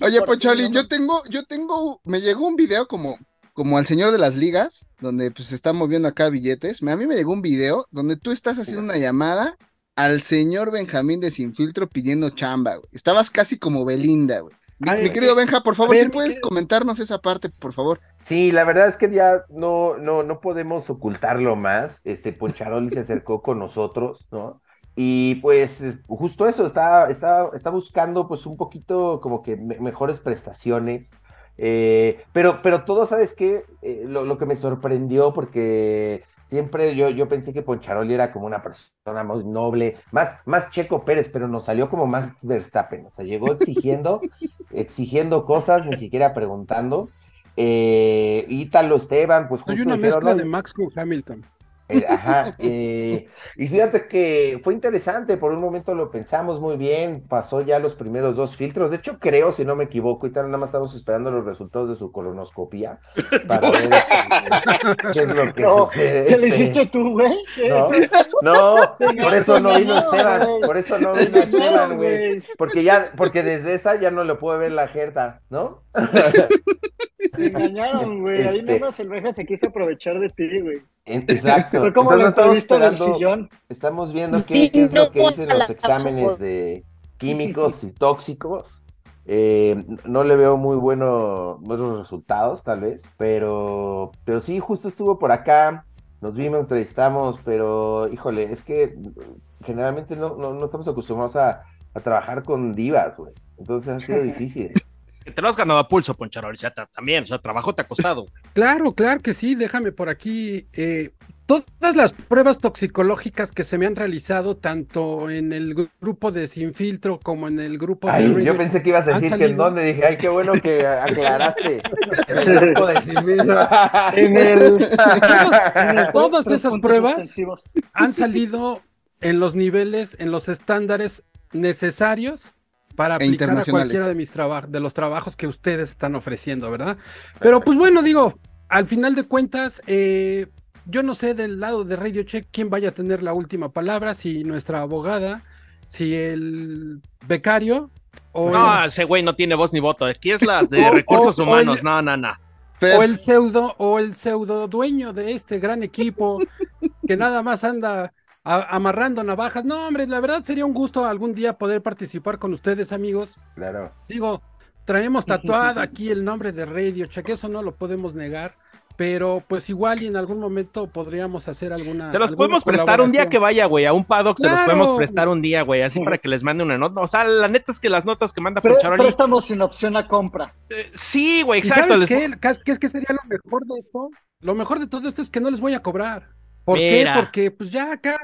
oye, Pocholi, yo tengo, yo tengo, me llegó un video como, como al señor de las ligas, donde pues se están moviendo acá billetes. A mí me llegó un video donde tú estás haciendo una llamada al señor Benjamín de Sin Filtro pidiendo chamba, güey. Estabas casi como Belinda, güey. Mi, querido Benja, por favor, si puedes comentarnos esa parte, por favor. Sí, la verdad es que ya no, no, no podemos ocultarlo más. Este Poncharoli se acercó con nosotros, ¿no? Y pues justo eso, está, está, está buscando pues un poquito como que mejores prestaciones. Eh, pero, pero todo, ¿sabes qué? Eh, lo, lo, que me sorprendió porque Siempre yo, yo pensé que Poncharoli era como una persona muy noble, más, más Checo Pérez, pero nos salió como más Verstappen. O sea, llegó exigiendo, exigiendo cosas, ni siquiera preguntando. Eh, Ítalo Esteban, pues justo Hay una mezcla de Max con Hamilton. Eh, ajá, eh, y fíjate que fue interesante, por un momento lo pensamos muy bien, pasó ya los primeros dos filtros, de hecho creo, si no me equivoco, y tal, nada más estamos esperando los resultados de su colonoscopía para ver qué es lo que sucede. ¿Qué le hiciste tú, güey? No, por eso no vino Esteban, por eso no vino Esteban, güey, porque ya, porque desde esa ya no le puede ver la jerta, ¿no? Te engañaron, güey, ahí este... nomás el Meja se quiso aprovechar de ti, güey. Exacto. estamos, estamos viendo qué, es lo que dicen los exámenes de químicos y tóxicos. Eh, no le veo muy bueno, buenos resultados, tal vez, pero, pero sí, justo estuvo por acá, nos vimos, entrevistamos, pero híjole, es que generalmente no, no, estamos acostumbrados a, a trabajar con divas, güey. Entonces ha sido difícil te lo has ganado a pulso, Poncharo, también, o sea, trabajo te ha costado. Claro, claro que sí, déjame por aquí. Eh, todas las pruebas toxicológicas que se me han realizado, tanto en el grupo de Sin Filtro como en el grupo de. yo pensé que ibas a decir que en dónde, dije, ay, qué bueno que aclaraste. en el grupo de Sin Filtro. en el. todas esas pruebas han salido en los niveles, en los estándares necesarios para e aplicar a cualquiera de mis trabajos, de los trabajos que ustedes están ofreciendo, ¿verdad? Pero pues bueno, digo, al final de cuentas, eh, yo no sé del lado de Radio Check quién vaya a tener la última palabra, si nuestra abogada, si el becario o no, ese güey no tiene voz ni voto. Aquí es la de recursos humanos. no, no, no. O el pseudo, o el pseudo dueño de este gran equipo que nada más anda amarrando navajas. No, hombre, la verdad sería un gusto algún día poder participar con ustedes, amigos. Claro. Digo, traemos tatuado aquí el nombre de Radio Check, eso no lo podemos negar. Pero pues igual y en algún momento podríamos hacer alguna. Se los podemos prestar un día que vaya, güey, a un paddock, se los podemos prestar un día, güey, así para que les mande una nota. O sea, la neta es que las notas que manda Pero, Préstamos sin opción a compra. Eh, sí, güey, exacto. ¿Sabes qué? ¿Qué es que sería lo mejor de esto? Lo mejor de todo esto es que no les voy a cobrar. ¿Por qué? Porque pues ya acá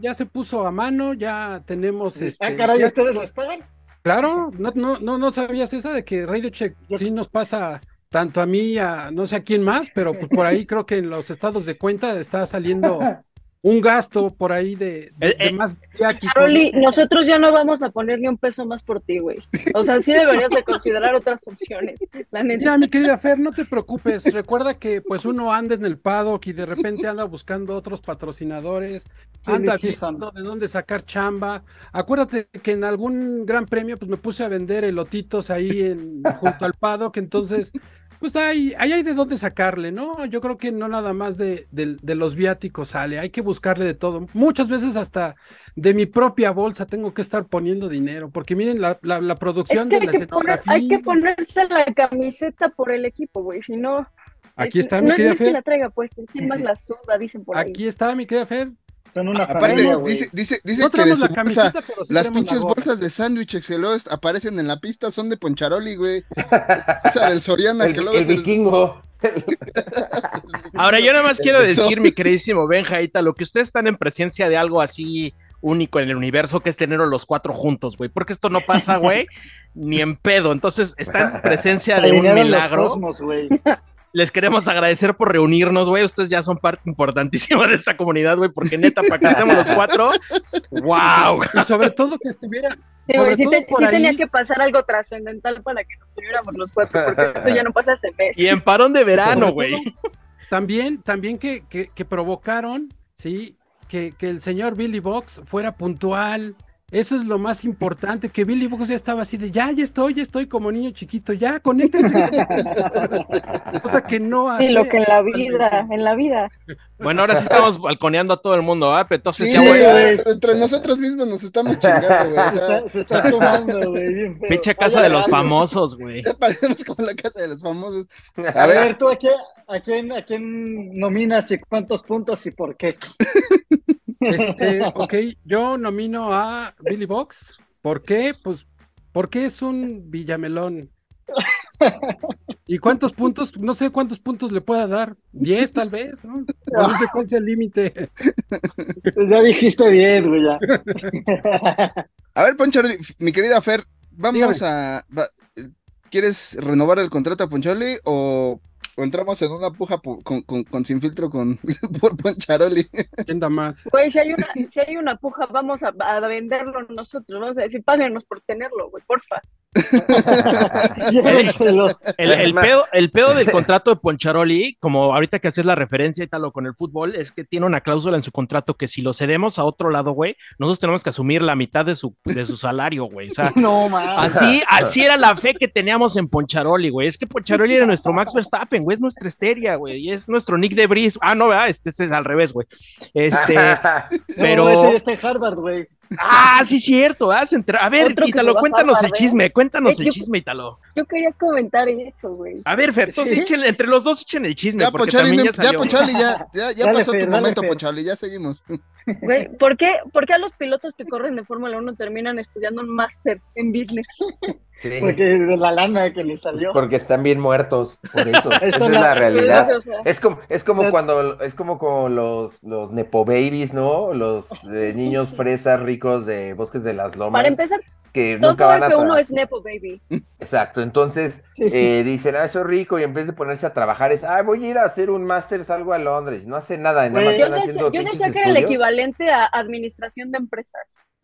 ya se puso a mano, ya tenemos ah, este. Ah, caray, ¿ustedes las pagan? Claro, no, no, no, no sabías esa de que Radio Check sí nos pasa tanto a mí, a no sé a quién más, pero pues por ahí creo que en los estados de cuenta está saliendo un gasto por ahí de, eh, eh, más Charlie, nosotros ya no vamos a poner ni un peso más por ti, güey. O sea, sí deberías de considerar otras opciones. La Mira, mi querida Fer, no te preocupes. Recuerda que pues uno anda en el paddock y de repente anda buscando otros patrocinadores, anda viendo de dónde sacar chamba. Acuérdate que en algún gran premio pues me puse a vender elotitos ahí en, junto al paddock, entonces pues ahí, ahí hay de dónde sacarle, ¿no? Yo creo que no nada más de, de- de los viáticos sale, hay que buscarle de todo. Muchas veces hasta de mi propia bolsa tengo que estar poniendo dinero, porque miren la, la, la Es producción que de hay la que, poner, hay que escenografía. ponerse la camiseta por el equipo, güey. Si no, Aquí es- está no, mi querida no es que Fer, la traiga puesta, es quien más la suda, dicen por ahí. aquí está mi querida Fer. Son una Aparte, familia, dice, dice, dice No que de traemos su la bolsa, camiseta, pero sí las la pinches bolsas de sándwiches que luego aparecen en la pista son de Poncharoli, güey. Esa del Soriana, El, que luego el del- vikingo. Ahora, yo nada más quiero decir, mi queridísimo Benja, lo que ustedes están en presencia de algo así único en el universo, que es tenerlos los cuatro juntos, güey, porque esto no pasa, güey, ni en pedo. Entonces, están en presencia de un Alinearon los milagro. cosmos, güey. Les queremos agradecer por reunirnos, güey. Ustedes ya son parte importantísima de esta comunidad, güey, porque neta, para que estemos los cuatro, wow. Y sobre todo que estuviera, Sí, güey, sí, todo te- por sí ahí- tenía que pasar algo trascendental para que nos uniéramos los cuatro, porque esto ya no pasa hace meses. Y en parón de verano, güey. También, también que, que, que provocaron, sí, que, que el señor Billy Box fuera puntual. Eso es lo más importante, que Billy Box ya estaba así de, ya, ya estoy, ya estoy como niño chiquito, ya, conéctense. Cosa que no hace. Sí, lo que en la vida, en la vida. Bueno, ahora sí estamos balconeando a todo el mundo, ¿ah? Entonces Sí, ya voy a... entre nosotros mismos nos estamos chingando, güey. o Se está, se está tomando, güey. Pinche casa de los famosos, güey. ya parecemos como la casa de los famosos. A ver, tú a quién, a quién, a quién nominas y cuántos puntos y por qué. Este, ok, yo nomino a Billy Box. ¿Por qué? Pues porque es un villamelón. ¿Y cuántos puntos? No sé cuántos puntos le pueda dar. ¿Diez tal vez? ¿no? O no sé cuál sea el límite. Pues ya dijiste bien, güey, ya. A ver, Poncharoli, mi querida Fer, vamos Dígame. a. va- ¿Quieres renovar el contrato a Poncharoli o, o entramos en una puja po- con, con, con sin filtro con, por Poncharoli? ¿Quién da más? Güey, si hay una, si hay una puja, vamos a, a venderlo nosotros, vamos a decir, páguenos por tenerlo, güey, porfa. El, el pedo, el pedo del contrato de Poncharoli, como ahorita que haces la referencia y tal, o con el fútbol, es que tiene una cláusula en su contrato que si lo cedemos a otro lado, güey, nosotros tenemos que asumir la mitad de su, de su salario, güey. O sea, No, mames. así, así era la fe que teníamos en Poncharoli, güey. Es que Poncharoli era nuestro Max Verstappen, güey, es nuestra estrella, güey, y es nuestro Nick de Bris. Ah, no, ¿verdad? Este, este es al revés, güey. Este, No, ese pero. está en Harvard, güey. Ah, sí, cierto. ¿ah? Se entra- A ver, Ítalo, cuéntanos el ¿eh? chisme, cuéntanos Es el chisme, Ítalo. Yo quería comentar eso, güey. A ver, Fer, entonces entre los dos echen el chisme, Ya, también no- ya ya, ya, ya, ya Dale, pasó Fer, tu dale, momento, Fer. Ya seguimos. Güey, ¿por qué, por qué a los pilotos que corren de Fórmula 1 terminan estudiando un máster en business? Sí, Porque de la lana que le salió. porque están bien muertos, por eso. Esa es la, la- realidad. O sea, Es como, es como La- cuando, es como con los, los Nepo Babies, ¿no? Los eh, niños fresas ricos de Bosques de las Lomas, para empezar, que nunca todo van a F1 tra- es Nepo Baby. Exacto, entonces Sí. eh, dicen, ah, soy rico, y en vez de ponerse a trabajar es, ah, voy a ir a hacer un máster, salgo a Londres, no hace nada, nada más Güey. Yo están decía, haciendo yo decía que era el equivalente a administración de empresas.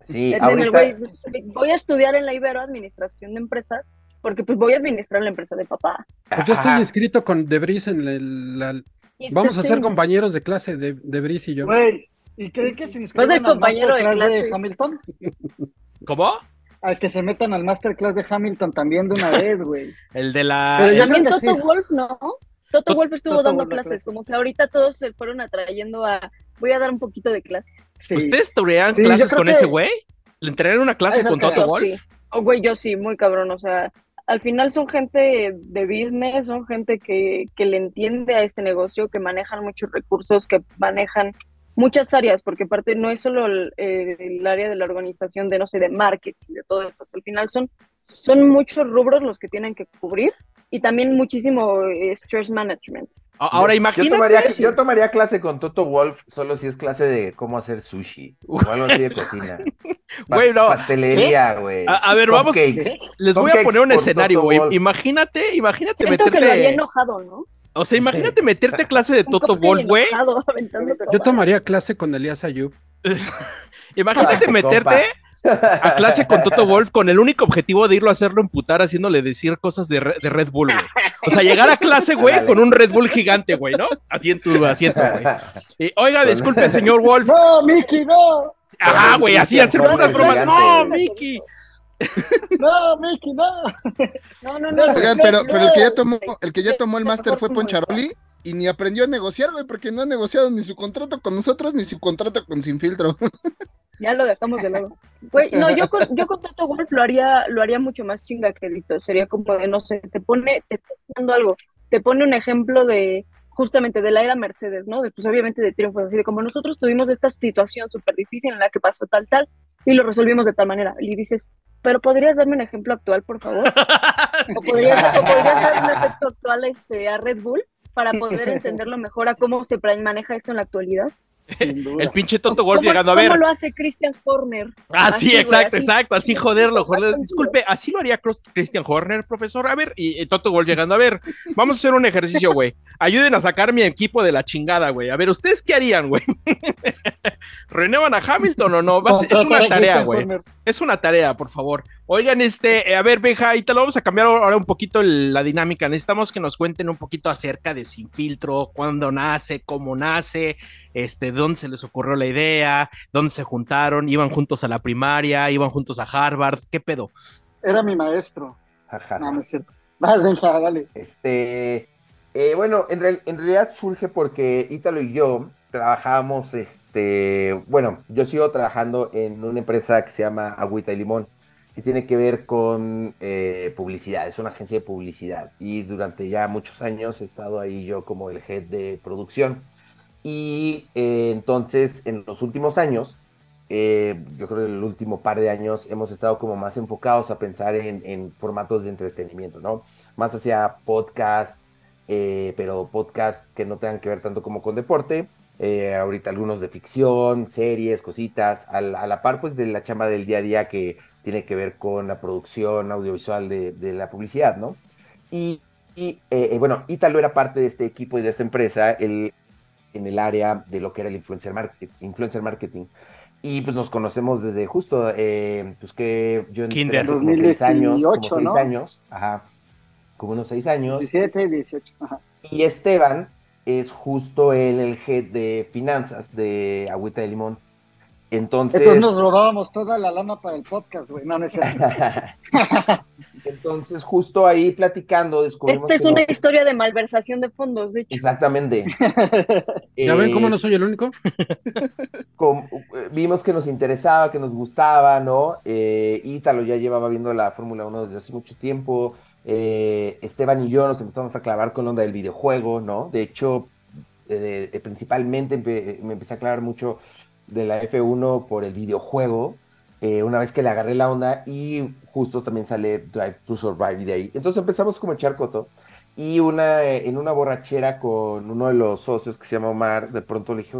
Sí, en ahorita, pues, voy a estudiar en la Ibero administración de empresas porque pues voy a administrar la empresa de papá. Pues yo estoy inscrito con Debris en el- la- Y Vamos a sí, ser compañeros de clase de Debris y yo. Güey, ¿y creen que se Vas inscriban al compañero de masterclass de, clase. Hamilton? ¿Cómo? Al que se metan al masterclass de Hamilton también de una vez, güey. El de la. Pero También Toto sí. Wolf, ¿no? Toto Tot- Wolf estuvo Toto dando Wolf da clases, clases. como que ahorita todos se fueron atrayendo a voy a dar un poquito de clases. Sí. ¿Ustedes tuvieran Sí, clases con que- ese güey? ¿Le entrarían una clase Eso con Toto Wolf? sí. Oh, güey, yo sí, muy cabrón, o sea, al final son gente de business, son gente que, que le entiende a este negocio, que manejan muchos recursos, que manejan muchas áreas, porque aparte no es solo el, eh, el área de la organización de, no sé, de marketing, de todo esto, al final son, son muchos rubros los que tienen que cubrir y también muchísimo eh, stress management. Ahora imagínate. Yo tomaría, yo tomaría clase con Toto Wolf solo si es clase de cómo hacer sushi o algo así de cocina. Güey, no. Pastelería, güey. A, a ver, vamos. Les voy a poner un escenario, güey. Imagínate, imagínate Siento que lo meterte. enojado, ¿no? O sea, imagínate meterte a clase de Toto Wolf, güey. Yo tomaría clase con Elías Ayub. Imagínate Ah, meterte a clase con Toto Wolf con el único objetivo de irlo a hacerlo emputar haciéndole decir cosas de, Re- de Red Bull, güey. O sea, llegar a clase, güey, con un Red Bull gigante, güey, ¿no? Así en tu asiento, güey. Y, Oiga, disculpe, señor Wolf. No, Mickey, no. Ajá, güey, así hacer el bromas. gigante, No. Mickey. No, Miki, no. No, no, no. Oigan, no, pero, no, pero el que ya tomó, el que ya tomó el máster fue Poncharoli y ni aprendió a negociar, güey, porque no ha negociado ni su contrato con nosotros ni su contrato con Sin Filtro. Ya lo dejamos de lado. Güey, no, yo con, yo con Toto Wolf lo haría, lo haría mucho más chinga que Dito. Sería como de, no sé, te pone, te está haciendo algo, te pone un ejemplo de, justamente de la era Mercedes, ¿no? De, pues obviamente de triunfos, así de como nosotros tuvimos esta situación súper difícil en la que pasó tal, tal, y lo resolvimos de tal manera. Y dices, pero ¿podrías darme un ejemplo actual, por favor? ¿O podrías, o podrías dar un efecto actual este, a Red Bull para poder entenderlo mejor a cómo se maneja esto en la actualidad? El pinche Toto Wolf ¿Cómo- llegando a ver. ¿Cómo lo hace Christian Horner? Ah, Así, sí, exacto, así. exacto, así joderlo, joder. Disculpe, así lo haría Christian Horner, profesor. A ver, y, y Toto Wolf llegando, a ver, vamos a hacer un ejercicio, güey. Ayuden a sacar mi equipo de la chingada, güey. A ver, ¿ustedes qué harían, güey? ¿Renuevan a Hamilton o no? Es una tarea, güey. Horner. Es una tarea, por favor. Oigan, este, eh, a ver, Benja, y te lo vamos a cambiar ahora un poquito el- la dinámica. Necesitamos que nos cuenten un poquito acerca de Sin Filtro, cuándo nace, cómo nace, este, dónde se les ocurrió la idea, dónde se juntaron, iban juntos a la primaria, iban juntos a Harvard, ¿qué pedo? Era mi maestro. Ajá. No, no es cierto. Vas, Benja, dale. Este, eh, bueno, en, real- en realidad surge porque Ítalo y yo trabajábamos, este, bueno, yo sigo trabajando en una empresa que se llama Agüita y Limón, que tiene que ver con eh, publicidad, es una agencia de publicidad. Y durante ya muchos años he estado ahí yo como el head de producción. Y eh, entonces, en los últimos años, eh, yo creo que el último par de años hemos estado como más enfocados a pensar en, formatos de entretenimiento, ¿no? Más hacia podcast, pero podcast que no tengan que ver tanto como con deporte. Eh, ahorita algunos de ficción, series, cositas, a la, a la par pues de la chamba del día a día que tiene que ver con la producción audiovisual de, de la publicidad, ¿no? Y, y, eh, eh, bueno, Ítalo era parte de este equipo y de esta empresa el, en el área de lo que era el influencer, market, influencer marketing. Y pues nos conocemos desde justo, eh, pues que yo Kinder. hace como seis años, como 2018, seis ¿no? años, ajá, como unos seis años. 17, 18. Ajá. Y Esteban es justo él el head de finanzas de Agüita de Limón. Entonces, Entonces nos robábamos toda la lana para el podcast, güey. No, no es cierto. entonces justo ahí platicando descubrimos Esta es que una no- historia de malversación de fondos, de hecho. Exactamente. ¿Ya ven cómo Eh, no soy el único? eh, vimos que nos interesaba, que nos gustaba, ¿no? Eh, Ítalo ya llevaba viendo la Fórmula 1 desde hace mucho tiempo. Eh, Esteban y yo nos empezamos a clavar con la onda del videojuego, ¿no? De hecho, eh, principalmente me empecé a clavar mucho de la F1 por el videojuego. eh, una vez que le agarré la onda y justo también sale Drive to Survive de ahí. Entonces empezamos como a echar coto. Y una, eh, en una borrachera con uno de los socios que se llama Omar, de pronto le dije,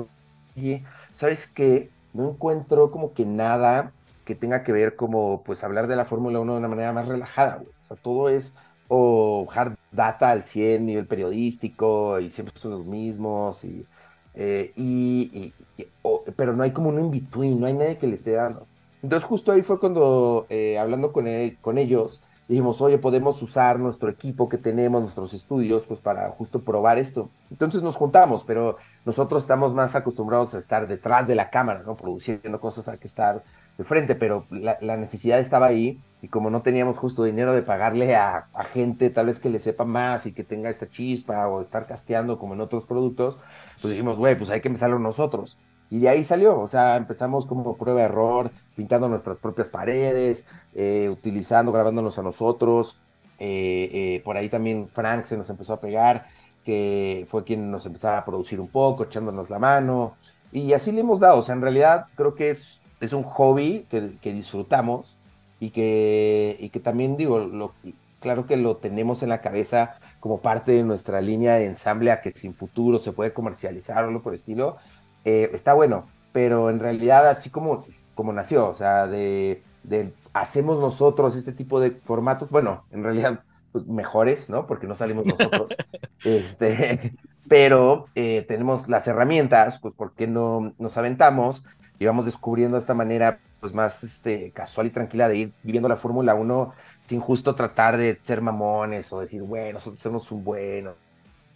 oye, ¿sabes qué? No encuentro como que nada que tenga que ver como pues hablar de la Fórmula 1 de una manera más relajada, güey. Sea, todo es o hard data al 100, nivel periodístico, y siempre son los mismos, y, eh, y- y- y- o- pero no hay como un in-between, no hay nadie que le esté dando. Entonces justo ahí fue cuando, eh, hablando con, él- con ellos, dijimos, oye, podemos usar nuestro equipo que tenemos, nuestros estudios, pues para justo probar esto. Entonces nos juntamos, pero nosotros estamos más acostumbrados a estar detrás de la cámara, ¿no? Produciendo cosas a que estar de frente, pero la, necesidad estaba ahí y como no teníamos justo dinero de pagarle a, gente tal vez que le sepa más y que tenga esta chispa o estar casteando como en otros productos, pues dijimos, güey, pues hay que empezarlo nosotros. Y de ahí salió, o sea, empezamos como prueba error, pintando nuestras propias paredes, eh, utilizando, grabándonos a nosotros. eh, eh, por ahí también Frank se nos empezó a pegar, que fue quien nos empezaba a producir un poco, echándonos la mano. Y así le hemos dado, o sea, en realidad creo que es, es un hobby que, que disfrutamos y que, y que también digo, lo, claro que lo tenemos en la cabeza como parte de nuestra línea de ensamble a que sin futuro se puede comercializar o algo por el estilo, eh, está bueno, pero en realidad así como, como nació, o sea, de, de hacemos nosotros este tipo de formatos, bueno, en realidad pues, mejores, ¿no? Porque no salimos nosotros, este, pero eh, tenemos las herramientas, pues ¿por qué no nos aventamos y vamos descubriendo esta manera pues más este, casual y tranquila de ir viviendo la Fórmula 1 sin justo tratar de ser mamones o decir, bueno, nosotros somos un bueno.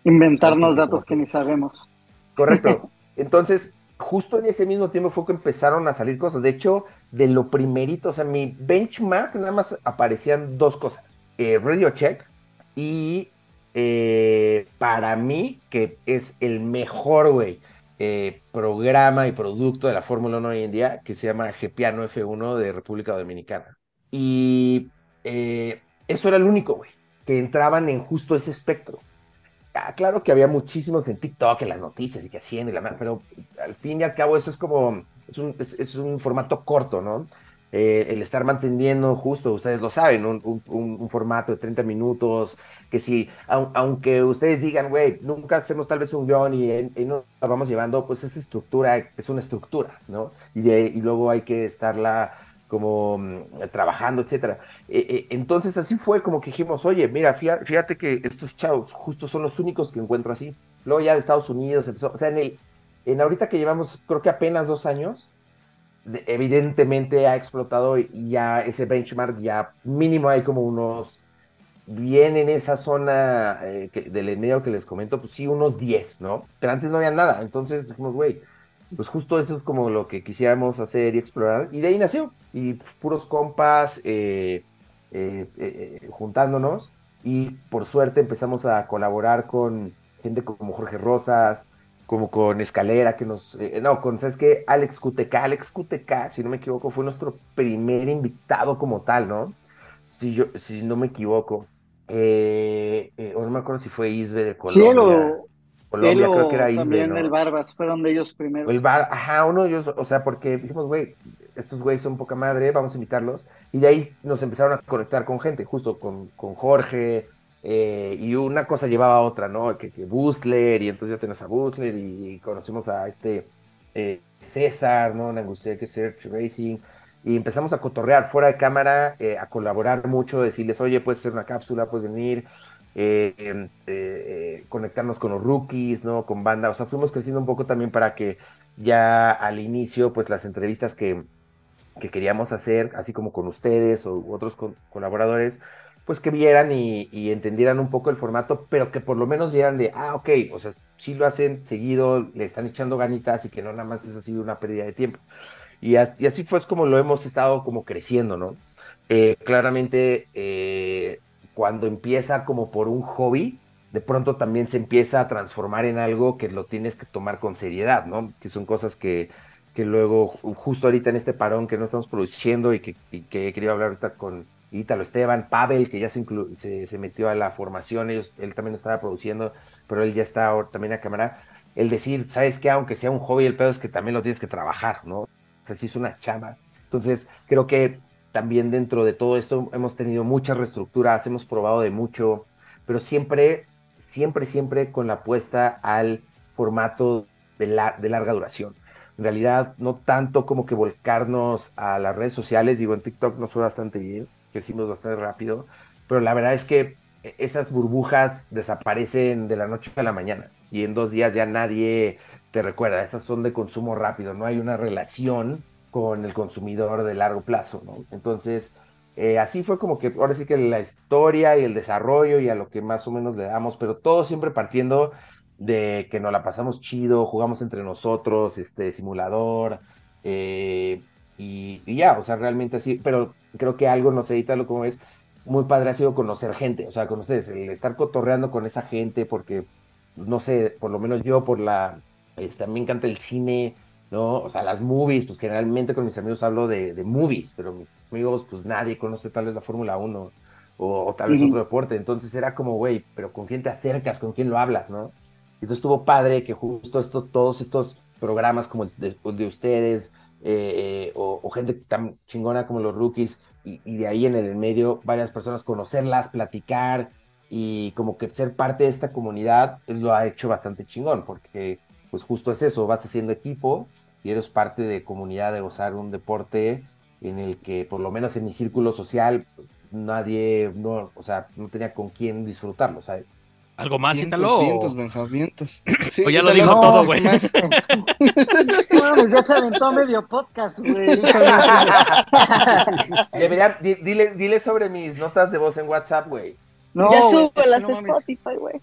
Inventarnos datos que ni sabemos. Correcto. Entonces, justo en ese mismo tiempo fue que empezaron a salir cosas. De hecho, de lo primerito, o sea, mi benchmark nada más aparecían dos cosas. Eh, Radio Check y eh, para mí, que es el mejor, güey, eh, programa y producto de la Fórmula 1 hoy en día, que se llama GPano F1 de República Dominicana. Y eso era el único, güey, que entraban en justo ese espectro. Ah, claro que había muchísimos en TikTok, en las noticias y que hacían y la pero al fin y al cabo esto es como, es un, es, un formato corto, ¿no? Eh, el estar manteniendo justo, ustedes lo saben, un, formato de 30 minutos, que si, aunque ustedes digan, güey, nunca hacemos tal vez un guion y, y no la vamos llevando, pues esa estructura es una estructura, ¿no? Y, de, y luego hay que estarla como mm, trabajando, etcétera. Eh, eh, entonces así fue como que dijimos, oye, mira, fíjate, que estos chavos justo son los únicos que encuentro así. Luego ya de Estados Unidos empezó, o sea, en el, en ahorita que llevamos creo que apenas dos años, evidentemente ha explotado ya ese benchmark ya mínimo hay como unos, bien en esa zona eh, del enero que les comento, pues sí, unos 10, ¿no? Pero antes no había nada, entonces dijimos, güey, pues justo eso es como lo que quisiéramos hacer y explorar. Y de ahí nació. Y puros compas eh, eh, juntándonos. Y por suerte empezamos a colaborar con gente como Jorge Rosas, como con Escalera, que nos. no, con, ¿sabes qué? Alex QTK. Alex QTK, si no me equivoco, fue nuestro primer invitado como tal, ¿no? Si, yo, si no me equivoco. o no me acuerdo si fue Isbe de Colombia. Colombia, creo que era Isbe, También el Barbas, fueron de ellos primero. El Bar, ajá, uno de ellos, o sea, porque dijimos, güey, estos güeyes son poca madre, vamos a invitarlos. Y de ahí nos empezaron a conectar con gente, justo con, con Jorge, eh, y una cosa llevaba a otra, ¿no? Que, que Bustler, y entonces ya tenemos a Bustler, y, conocimos a este eh, César, ¿no? Angustia que Search Racing, y empezamos a cotorrear fuera de cámara, eh, a colaborar mucho, decirles, oye, puedes hacer una cápsula, puedes venir, em, conectarnos con los rookies, ¿no? Con banda, o sea, fuimos creciendo un poco también para que ya al inicio, pues las entrevistas que, que queríamos hacer, así como con ustedes o otros colaboradores, pues que vieran y, entendieran un poco el formato, pero que por lo menos vieran de, ah, ok, o sea, sí lo hacen seguido, le están echando ganitas y que no nada más es así una pérdida de tiempo. Y, así fue como lo hemos estado como creciendo, ¿no? claramente cuando empieza como por un hobby, de pronto también se empieza a transformar en algo que lo tienes que tomar con seriedad, ¿no? Que son cosas que, que luego, justo ahorita en este parón que no estamos produciendo y que, y que he querido hablar ahorita con Ítalo Esteban, Pavel, que ya se, se, metió a la formación, ellos, él también estaba produciendo, pero él ya está también a cámara. El decir, ¿sabes qué? Aunque sea un hobby, el pedo es que también lo tienes que trabajar, ¿no? O sea, sí es una chamba. Entonces, creo que también dentro de todo esto hemos tenido muchas reestructuras, hemos probado de mucho, pero siempre, siempre, siempre con la apuesta al formato de, de larga duración. En realidad, no tanto como que volcarnos a las redes sociales, digo, en TikTok nos fue bastante bien, crecimos bastante rápido, pero la verdad es que esas burbujas desaparecen de la noche a la mañana y en dos días ya nadie te recuerda, esas son de consumo rápido, no hay una relación con el consumidor de largo plazo, ¿no? Entonces, eh, así fue como que ahora sí que la historia y el desarrollo y a lo que más o menos le damos, pero todo siempre partiendo de que nos la pasamos chido, jugamos entre nosotros, este simulador, eh, y, ya, o sea, realmente así, pero creo que algo, no sé, lo como es, muy padre ha sido conocer gente, o sea, conocer, el estar cotorreando con esa gente, porque, no sé, por lo menos yo por la, este, me encanta el cine, ¿no? O sea, las movies, pues generalmente con mis amigos hablo de, de movies, pero mis amigos, pues nadie conoce tal vez la Fórmula 1 o, tal vez otro deporte. Entonces era como, güey, pero ¿con quién te acercas? ¿Con quién lo hablas, no? Entonces estuvo padre que justo esto, todos estos programas como de, ustedes eh, o, gente tan chingona como los rookies y, y, de ahí en el medio varias personas conocerlas, platicar y como que ser parte de esta comunidad lo ha hecho bastante chingón porque pues justo es eso, vas haciendo equipo y eres parte de comunidad de gozar un deporte en el que por lo menos en mi círculo social nadie, no, o sea, no tenía con quién disfrutarlo, ¿sabes? ¿Algo más, Ítalo? Vientos, Benjamientos. Sí, o ya lo dijo todo, güey. ya se aventó medio podcast, güey. dile, dile sobre mis notas de voz en WhatsApp, güey. No, ya subo las Spotify, güey.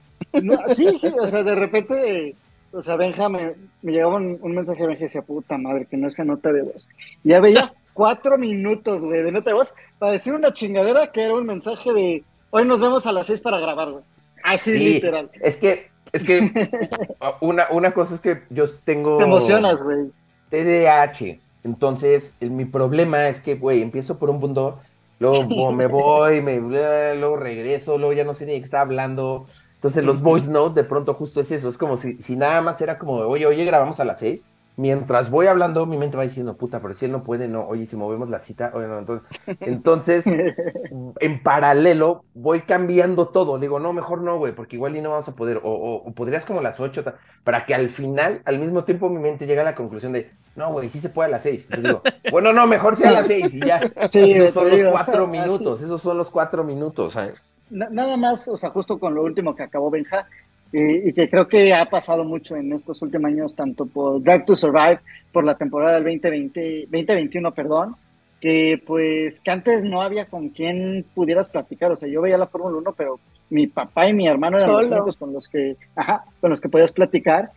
sí, sí, o sea, de repente o sea, Benja, me, llegaba un, mensaje de Benja y decía, puta madre, que no sea nota de voz. ya veía cuatro minutos, güey, de nota de voz para decir una chingadera que era un mensaje de, hoy nos vemos a las seis para grabar, güey. Así literal. Es que, es que una, una cosa es que yo tengo... Te emocionas, güey. TDAH. Entonces, mi problema es que, güey, empiezo por un punto, luego me voy, me, luego regreso, luego ya no sé ni qué está hablando. Entonces, los voice notes de pronto justo es eso, es como si, si nada más era como, oye, oye, grabamos a las seis mientras voy hablando, mi mente va diciendo, puta, pero si él no puede, no, oye, si movemos la cita, oye, no, entonces, entonces en paralelo, voy cambiando todo. Le digo, no, mejor no, güey, porque igual y no vamos a poder, o, podrías como las ocho, para que al final, al mismo tiempo, mi mente llegue a la conclusión de, no, güey, sí se puede a las seis. Entonces digo, bueno, no, mejor sea a las seis y ya. Sí, esos son los cuatro minutos, esos son los cuatro minutos, ¿sabes? Nada más, o sea, justo con lo último que acabó Benja, y, que creo que ha pasado mucho en estos últimos años, tanto por Drive to Survive, por la temporada del 2020, 2021, perdón, que pues que antes no había con quien pudieras platicar, o sea, yo veía la Fórmula 1, pero mi papá y mi hermano eran los únicos con los que, ajá, con los que podías platicar.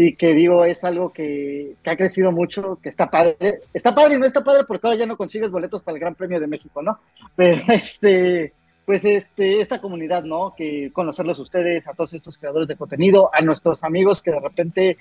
Y que digo, es algo que, que, ha crecido mucho, que está padre, está padre y no está padre porque ahora ya no consigues boletos para el Gran Premio de México, ¿no? Pero este, pues este, esta comunidad, ¿no? Que conocerlos ustedes, a todos estos creadores de contenido, a nuestros amigos que de repente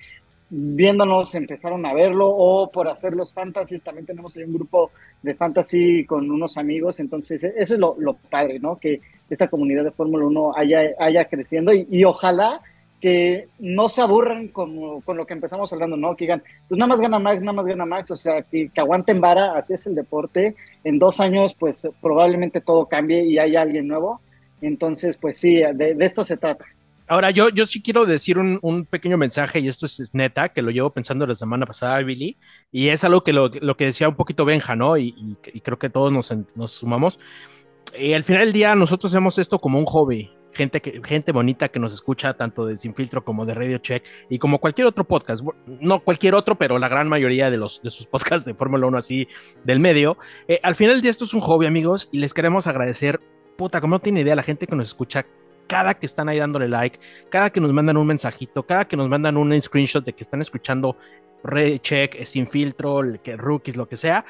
viéndonos empezaron a verlo o por hacer los fantasies, también tenemos ahí un grupo de fantasy con unos amigos, entonces e-, eso es lo, padre, ¿no? Que esta comunidad de Fórmula 1 haya, haya creciendo y ojalá que no se aburran con, con, lo que empezamos hablando, ¿no? Que digan, pues nada más gana Max, nada más gana Max, o sea, que, que, aguanten vara, así es el deporte. En dos años, pues probablemente todo cambie y haya alguien nuevo. Entonces, pues sí, de, esto se trata. Ahora, yo, yo sí quiero decir un, un, pequeño mensaje, y esto es, neta, que lo llevo pensando la semana pasada, Billy, y es algo que lo, lo que decía un poquito Benja, ¿no? Y, y, creo que todos nos, nos sumamos. Y al final del día, nosotros hacemos esto como un hobby gente, que, gente bonita que nos escucha tanto de Sin Filtro como de Radio Check y como cualquier otro podcast, no cualquier otro, pero la gran mayoría de, los, de sus podcasts de Fórmula 1 así del medio. Eh, al final del día esto es un hobby, amigos, y les queremos agradecer, puta, como no tiene idea la gente que nos escucha cada que están ahí dándole like, cada que nos mandan un mensajito, cada que nos mandan un screenshot de que están escuchando Radio Check, eh, Sin Filtro, que Rookies, lo que sea,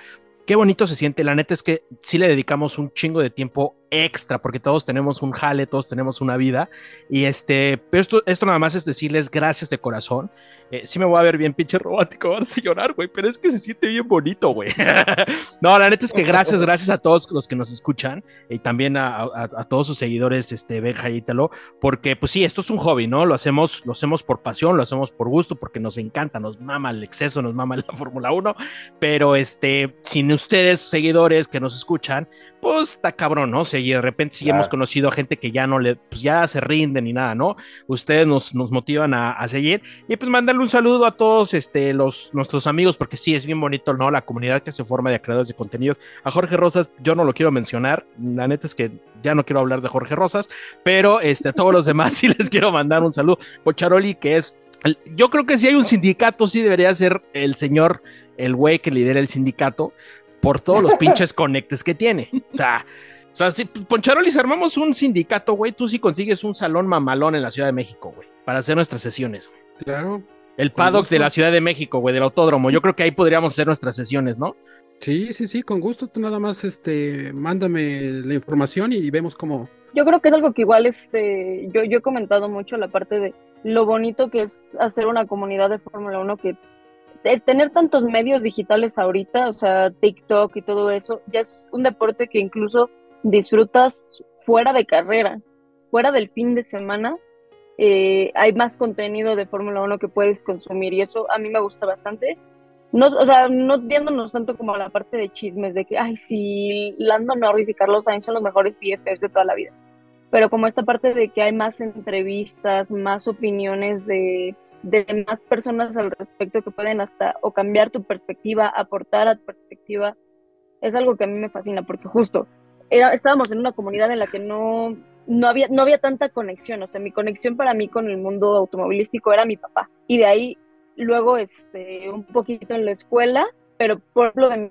qué bonito se siente. La neta es que sí le dedicamos un chingo de tiempo extra, porque todos tenemos un jale, todos tenemos una vida. Y este, pero esto, esto nada más es decirles gracias de corazón. Eh, sí me voy a ver bien pinche robótico, vas a llorar, güey, pero es que se siente bien bonito, güey. no, la neta es que gracias, gracias a todos los que nos escuchan y también a, todos sus seguidores, este, Benja y Ítalo, porque pues sí, esto es un hobby, ¿no? Lo hacemos, lo hacemos por pasión, lo hacemos por gusto, porque nos encanta, nos mama el exceso, nos mama la Fórmula 1, pero este, sin ustedes, seguidores que nos escuchan, pues está cabrón, ¿no? Y de repente sí hemos conocido a gente que ya no le, pues ya se rinden ni nada, ¿no? Ustedes nos, nos motivan a, a, seguir y pues mandarle un saludo a todos este, los, nuestros amigos, porque sí es bien bonito, ¿no? La comunidad que se forma de creadores de contenidos. A Jorge Rosas yo no lo quiero mencionar, la neta es que ya no quiero hablar de Jorge Rosas, pero este, a todos los demás sí les quiero mandar un saludo. Pocharoli, que es yo creo que si hay un sindicato, sí debería ser el señor, el güey que lidera el sindicato, por todos los pinches conectes que tiene. O sea, sea si Poncharolis armamos un sindicato, güey, tú sí consigues un salón mamalón en la Ciudad de México, güey, para hacer nuestras sesiones, güey. Claro. El paddock de la Ciudad de México, güey, del autódromo. Yo creo que ahí podríamos hacer nuestras sesiones, ¿no? Sí, sí, sí, con gusto. Tú nada más, este, mándame la información y vemos cómo. Yo creo que es algo que igual, este, yo, yo he comentado mucho la parte de lo bonito que es hacer una comunidad de Fórmula 1 que tener tantos medios digitales ahorita, o sea, TikTok y todo eso, ya es un deporte que incluso disfrutas fuera de carrera, fuera del fin de semana. Eh, hay más contenido de Fórmula 1 que puedes consumir y eso a mí me gusta bastante. No, o sea, no viéndonos tanto como a la parte de chismes de que, ay, sí, Lando Norris y Carlos Sainz son los mejores BFFs de toda la vida. Pero como esta parte de que hay más entrevistas, más opiniones de, de más personas al respecto que pueden hasta o cambiar tu perspectiva, aportar a tu perspectiva, es algo que a mí me fascina porque justo era, estábamos en una comunidad en la que no, no, había, no había tanta conexión, o sea, mi conexión para mí con el mundo automovilístico era mi papá y de ahí luego este, un poquito en la escuela, pero por lo de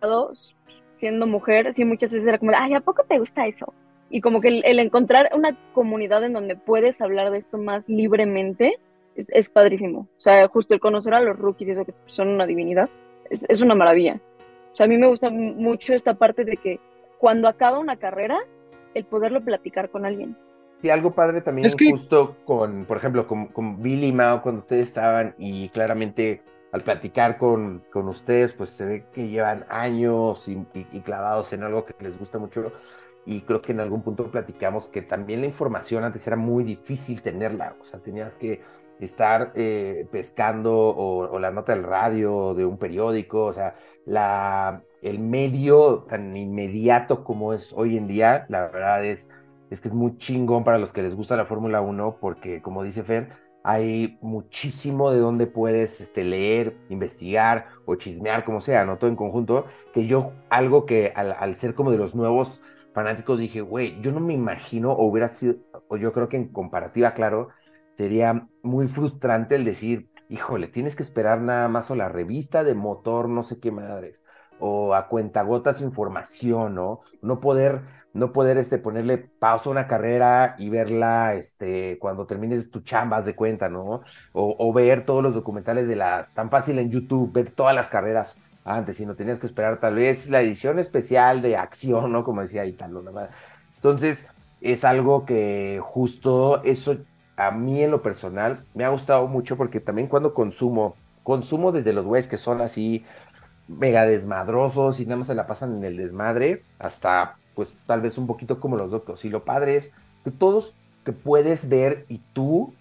siendo mujer, sí muchas veces era como, ay, ¿a poco te gusta eso? Y como que el encontrar una comunidad en donde puedes hablar de esto más libremente, es, padrísimo. O sea, justo el conocer a los rookies eso que son una divinidad, es, es una maravilla. O sea, a mí me gusta mucho esta parte de que cuando acaba una carrera, el poderlo platicar con alguien. Sí, algo padre también es justo con, por ejemplo, con, con Billy y Mao cuando ustedes estaban y claramente al platicar con, con ustedes, pues se ve que llevan años y, clavados en algo que les gusta mucho. Y creo que en algún punto platicamos que también la información antes era muy difícil tenerla, o sea, tenías que estar eh, pescando o, la nota del radio de un periódico, o sea, la, el medio tan inmediato como es hoy en día, la verdad es, es que es muy chingón para los que les gusta la Fórmula 1 porque, como dice Fer, hay muchísimo de donde puedes este, leer, investigar o chismear, como sea, ¿no? Todo en conjunto, que yo, algo que al, ser como de los nuevos fanáticos dije, güey, yo no me imagino, o hubiera sido, o yo creo que en comparativa, claro, sería muy frustrante el decir, híjole, tienes que esperar nada más o la revista de motor, no sé qué madres, o a cuentagotas información, ¿no? No poder, no poder este, ponerle pausa a una carrera y verla este, cuando termines tu chambas de cuenta, ¿no? O, ver todos los documentales de la, tan fácil en YouTube, ver todas las carreras antes, sino tenías que esperar tal vez la edición especial de acción, ¿no? Como decía Italo, ¿no? Entonces, es algo que justo eso a mí en lo personal me ha gustado mucho porque también cuando consumo, consumo desde los güeyes que son así mega desmadrosos y nada más se la pasan en el desmadre, hasta pues tal vez un poquito como los doctores. Y lo padre es que todos que puedes ver y tú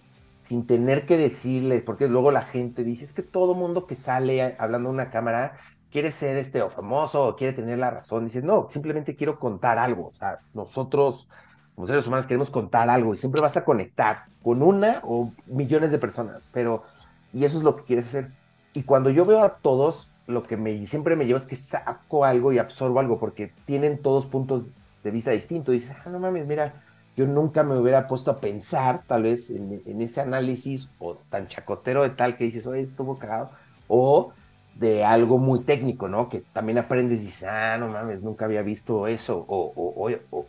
sin tener que decirle, porque luego la gente dice, es que todo mundo que sale hablando a una cámara quiere ser este o famoso o quiere tener la razón. Dices, no, simplemente quiero contar algo. O sea, nosotros como seres humanos queremos contar algo y siempre vas a conectar con una o millones de personas, pero y eso es lo que quieres hacer. Y cuando yo veo a todos, lo que me, siempre me lleva es que saco algo y absorbo algo porque tienen todos puntos de vista distintos. Dices, ah, no mames, mira, yo nunca me hubiera puesto a pensar tal vez en, ese análisis o tan chacotero de tal que dices, oye, estuvo cagado, o de algo muy técnico, ¿no? Que también aprendes y dices, ah, no mames, nunca había visto eso, o,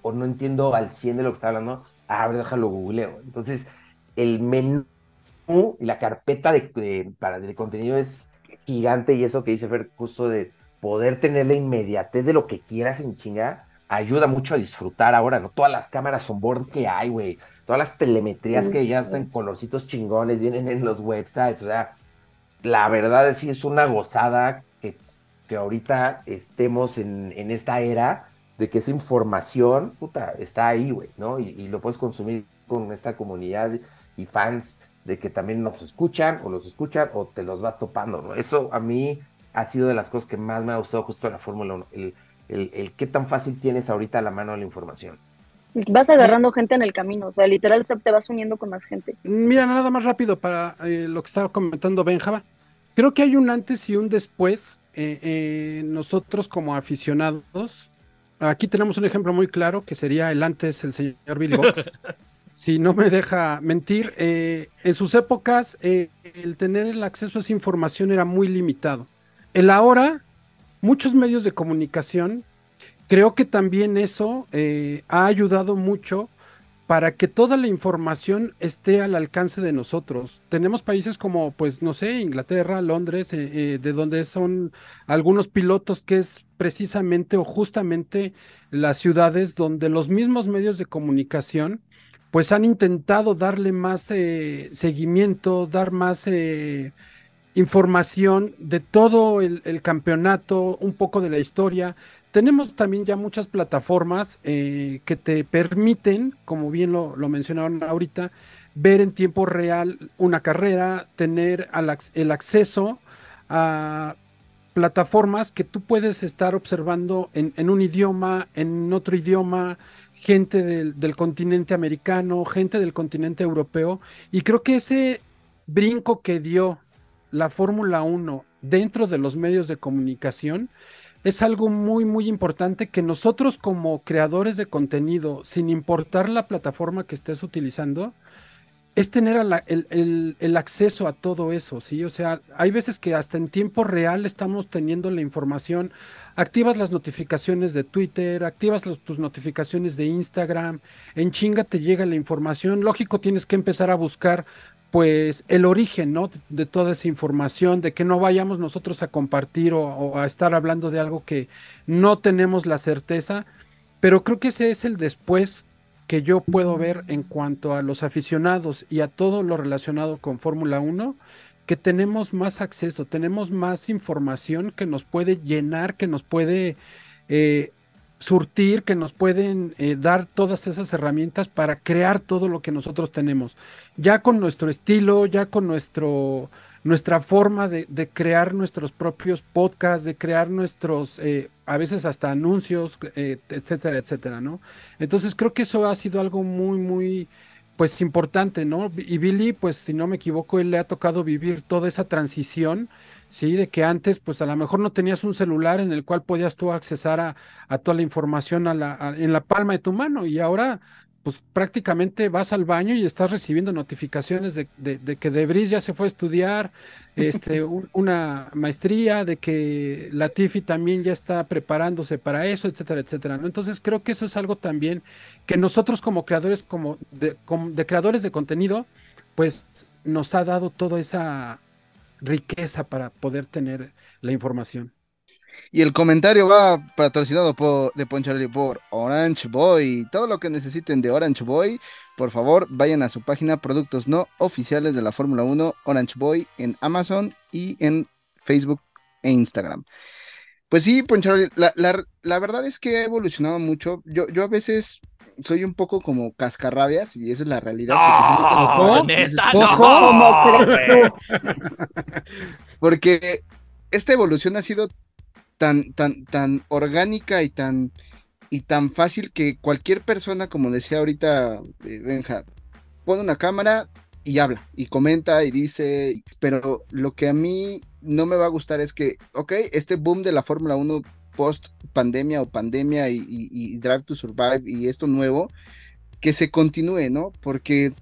o, no entiendo al 100 de lo que está hablando, ah, a ver, déjalo googleo. Entonces, el menú y la carpeta de, para, de contenido es gigante y eso que dice Fer, justo de poder tener la inmediatez de lo que quieras en chinga, ayuda mucho a disfrutar ahora, ¿no? Todas las cámaras on board que hay, güey, todas las telemetrías que ya están colorcitos chingones, vienen en los websites, o sea, la verdad es sí es una gozada que, que ahorita estemos en, en, esta era de que esa información, puta, está ahí, güey, ¿no? Y, lo puedes consumir con esta comunidad y fans de que también nos escuchan o los escuchan o te los vas topando, ¿no? Eso a mí ha sido de las cosas que más me ha gustado justo en la Fórmula 1, el, el, el, qué tan fácil tienes ahorita a la mano la información. Vas agarrando gente en el camino, o sea, literal te vas uniendo con más gente. Mira, nada más rápido para eh, lo que estaba comentando Benjaba. Creo que hay un antes y un después. Eh, eh, nosotros como aficionados, aquí tenemos un ejemplo muy claro que sería el antes el señor Billy Box. si no me deja mentir, en sus épocas el tener el acceso a esa información era muy limitado. El ahora, muchos medios de comunicación creo que también eso eh, ha ayudado mucho para que toda la información esté al alcance de nosotros. Tenemos países como, pues, no sé, Inglaterra, Londres, eh, eh, de donde son algunos pilotos que es precisamente o justamente las ciudades donde los mismos medios de comunicación, pues han intentado darle más seguimiento, dar más información de todo el campeonato, un poco de la historia. Tenemos también ya muchas plataformas eh, que te permiten, como bien lo, mencionaron ahorita, ver en tiempo real una carrera, tener el acceso a plataformas que tú puedes estar observando en, un idioma, en otro idioma, gente del, del, continente americano, gente del continente europeo. Y creo que ese brinco que dio la Fórmula 1 dentro de los medios de comunicación es algo muy, muy importante que nosotros como creadores de contenido, sin importar la plataforma que estés utilizando, es tener el, acceso a todo eso, ¿sí? O sea, hay veces que hasta en tiempo real estamos teniendo la información, activas las notificaciones de Twitter, activas tus notificaciones de Instagram, en chinga te llega la información, lógico tienes que empezar a buscar pues el origen, ¿no? De, toda esa información, de que no vayamos nosotros a compartir o, a estar hablando de algo que no tenemos la certeza, pero creo que ese es el después que yo puedo ver en cuanto a los aficionados y a todo lo relacionado con Fórmula 1, que tenemos más acceso, tenemos más información que nos puede llenar, que nos puede eh, surtir, que nos pueden eh, dar todas esas herramientas para crear todo lo que nosotros tenemos, ya con nuestro estilo, ya con nuestro, nuestra forma de, crear nuestros propios podcasts, de crear nuestros, eh, a veces hasta anuncios, etcétera, etcétera, ¿no? Entonces creo que eso ha sido algo muy, muy, pues importante, ¿no? Y Billy, pues si no me equivoco, él le ha tocado vivir toda esa transición ¿sí? De que antes, pues a lo mejor no tenías un celular en el cual podías tú accesar a, a toda la información a la, en la palma de tu mano y ahora, pues prácticamente vas al baño y estás recibiendo notificaciones de, de, que Debris ya se fue a estudiar este, una maestría, de que Latifi también ya está preparándose para eso, etcétera, etcétera. ¿no? Entonces creo que eso es algo también que nosotros como creadores, como de, como de creadores de contenido, pues nos ha dado toda esa riqueza para poder tener la información. Y el comentario va patrocinado por, de Poncharelli por Orange Boy. Todo lo que necesiten de Orange Boy, por favor, vayan a su página Productos No Oficiales de la Fórmula 1 Orange Boy en Amazon y en Facebook e Instagram. Pues sí, Poncharelli, la, la, verdad es que ha evolucionado mucho. Yo, yo a veces soy un poco como cascarrabias y esa es la realidad. porque esta evolución ha sido tan, tan, tan orgánica y tan, y tan fácil que cualquier persona, como decía ahorita eh, Benja, pone una cámara y habla y comenta y dice, pero lo que a mí no me va a gustar es que, ok, este boom de la Fórmula 1 post pandemia o pandemia y, Drive to Survive y esto nuevo, que se continúe, ¿no? Porque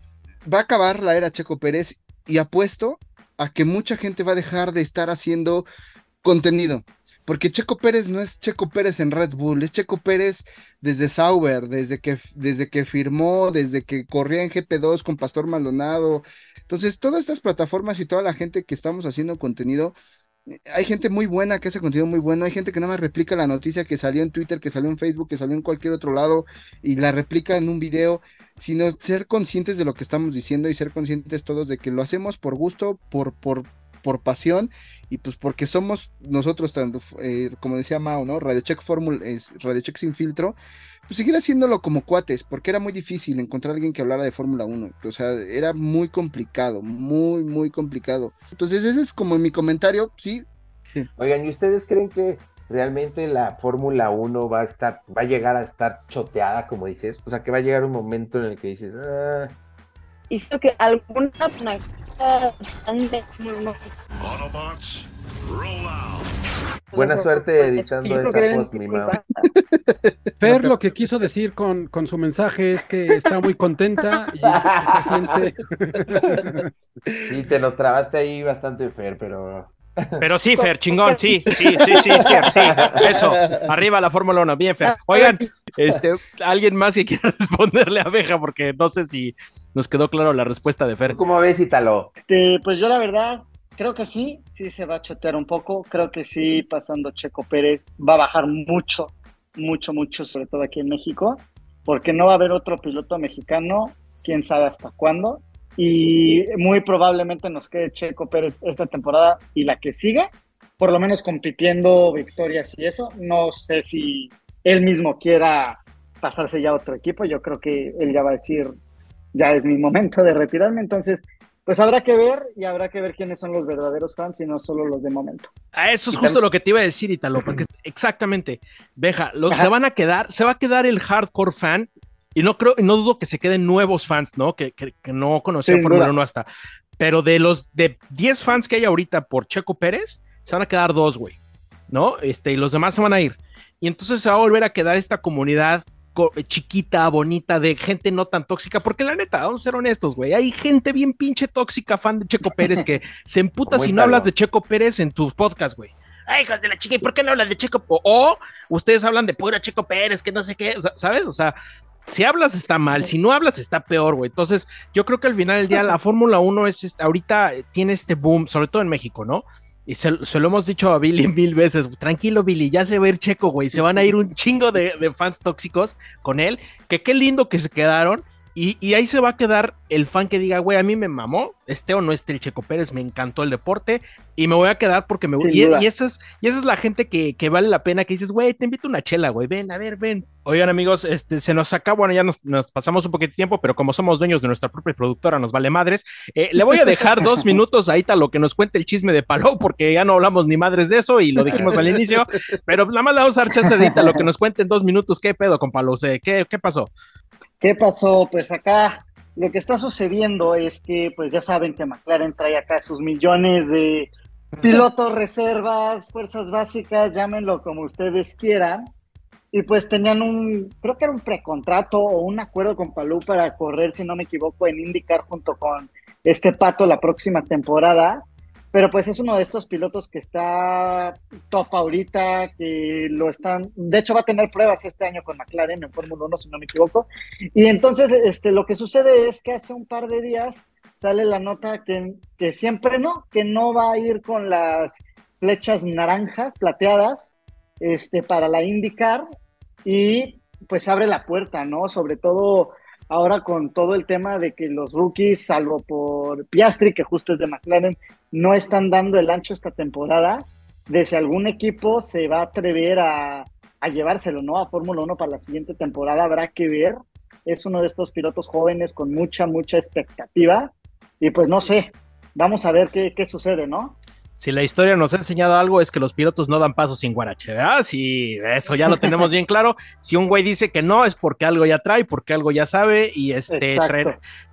va a acabar la era Checo Pérez y apuesto a que mucha gente va a dejar de estar haciendo contenido. Porque Checo Pérez no es Checo Pérez en Red Bull, es Checo Pérez desde Sauber, desde que, desde que firmó, desde que corría en GP2 con Pastor Maldonado. Entonces, todas estas plataformas y toda la gente que estamos haciendo contenido, hay gente muy buena que hace contenido muy bueno, hay gente que nada más replica la noticia que salió en Twitter, que salió en Facebook, que salió en cualquier otro lado y la replica en un video, sino ser conscientes de lo que estamos diciendo y ser conscientes todos de que lo hacemos por gusto, por, por, por pasión y pues porque somos nosotros, tanto, eh, como decía Mao, ¿no? Radio Check Formula, es Radio Check sin filtro, pues seguir haciéndolo como cuates, porque era muy difícil encontrar a alguien que hablara de Fórmula 1. O sea, era muy complicado, muy, muy complicado. Entonces, ese es como mi comentario, sí. Oigan, ¿y ustedes creen que realmente la Fórmula 1 va a estar, va a llegar a estar choteada, como dices? O sea, que va a llegar un momento en el que dices, ah. Hizo que alguna Buena suerte editando esa post, mi mamá. Fer lo que quiso decir con, con, su mensaje es que está muy contenta y se siente. Sí, te nos trabaste ahí bastante, Fer, pero. Pero sí, Fer, chingón, sí, sí, sí, sí, Fer, sí, eso, arriba la Fórmula 1, bien, Fer. Oigan, este, alguien más que quiera responderle a Abeja, porque no sé si nos quedó claro la respuesta de Fer. ¿Cómo ves, Italo? Este, pues yo la verdad, Creo que sí, sí se va a chotear un poco. Creo que sí, pasando Checo Pérez, va a bajar mucho, mucho, mucho, sobre todo aquí en México, porque no va a haber otro piloto mexicano, quién sabe hasta cuándo. Y muy probablemente nos quede Checo Pérez esta temporada y la que sigue, por lo menos compitiendo victorias y eso. No sé si él mismo quiera pasarse ya a otro equipo. Yo creo que él ya va a decir, ya es mi momento de retirarme. Entonces, pues habrá que ver y habrá que ver quiénes son los verdaderos fans y no solo los de momento. A eso es justo lo que te iba a decir, Italo, porque exactamente, Veja, se van a quedar, se va a quedar el hardcore fan y no creo, no dudo que se queden nuevos fans, ¿no? Que, no conocían Fórmula 1 hasta. Pero de los de 10 fans que hay ahorita por Checo Pérez, se van a quedar dos, güey, ¿no? Este, y los demás se van a ir. Y entonces se va a volver a quedar esta comunidad chiquita, bonita, de gente no tan tóxica, porque la neta, vamos a ser honestos, güey, hay gente bien pinche tóxica, fan de Checo Pérez, que se emputa si no hablas de Checo Pérez en tus podcasts, güey. Ay, hijos de la chica, ¿y por qué no hablas de Checo? O, ustedes hablan de pura Checo Pérez, que no sé qué, ¿sabes? O sea, si hablas está mal, si no hablas está peor, güey. Entonces, yo creo que al final del día la Fórmula 1 es, este, ahorita tiene este boom, sobre todo en México, ¿no? Y se, lo hemos dicho a Billy mil veces, tranquilo Billy, ya se va a ir checo, güey, se van a ir un chingo de, de fans tóxicos con él, que qué lindo que se quedaron, y, ahí se va a quedar el fan que diga, güey, a mí me mamó, este o no esté el Checo Pérez, me encantó el deporte y me voy a quedar porque me y, y, esa es, y esa es la gente que, vale la pena, que dices, güey, te invito una chela, güey, ven, a ver, ven. Oigan, amigos, este, se nos acaba, bueno, ya nos, pasamos un poquito de tiempo, pero como somos dueños de nuestra propia productora, nos vale madres. Eh, le voy a dejar dos minutos a Ita lo que nos cuente el chisme de Palou, porque ya no hablamos ni madres de eso y lo dijimos al inicio, pero nada más le vamos a dar chance de Ita lo que nos cuente en dos minutos. ¿Qué pedo con Palou? ¿Qué, ¿Qué pasó? ¿Qué pasó? Pues acá lo que está sucediendo es que, pues ya saben que McLaren trae acá sus millones de pilotos, reservas, fuerzas básicas, llámenlo como ustedes quieran. Y pues tenían un, creo que era un precontrato o un acuerdo con Palou para correr, si no me equivoco, en IndyCar junto con este Pato la próxima temporada. Pero pues es uno de estos pilotos que está top ahorita, que lo están, de hecho va a tener pruebas este año con McLaren en Fórmula 1, si no me equivoco. Y entonces este, lo que sucede es que hace un par de días sale la nota que, que siempre no, que no va a ir con las flechas naranjas, plateadas, este, para la IndyCar y pues abre la puerta, ¿no? Sobre todo ahora con todo el tema de que los rookies, salvo por Piastri, que justo es de McLaren, no están dando el ancho esta temporada, de si algún equipo se va a atrever a, llevárselo, ¿no? A Fórmula 1 para la siguiente temporada, habrá que ver. Es uno de estos pilotos jóvenes con mucha, mucha expectativa. Y pues no sé, vamos a ver qué, qué sucede, ¿no? Si la historia nos ha enseñado algo es que los pilotos no dan paso sin guarache, ¿verdad? Si eso ya lo tenemos bien claro. Si un güey dice que no es porque algo ya trae, porque algo ya sabe y este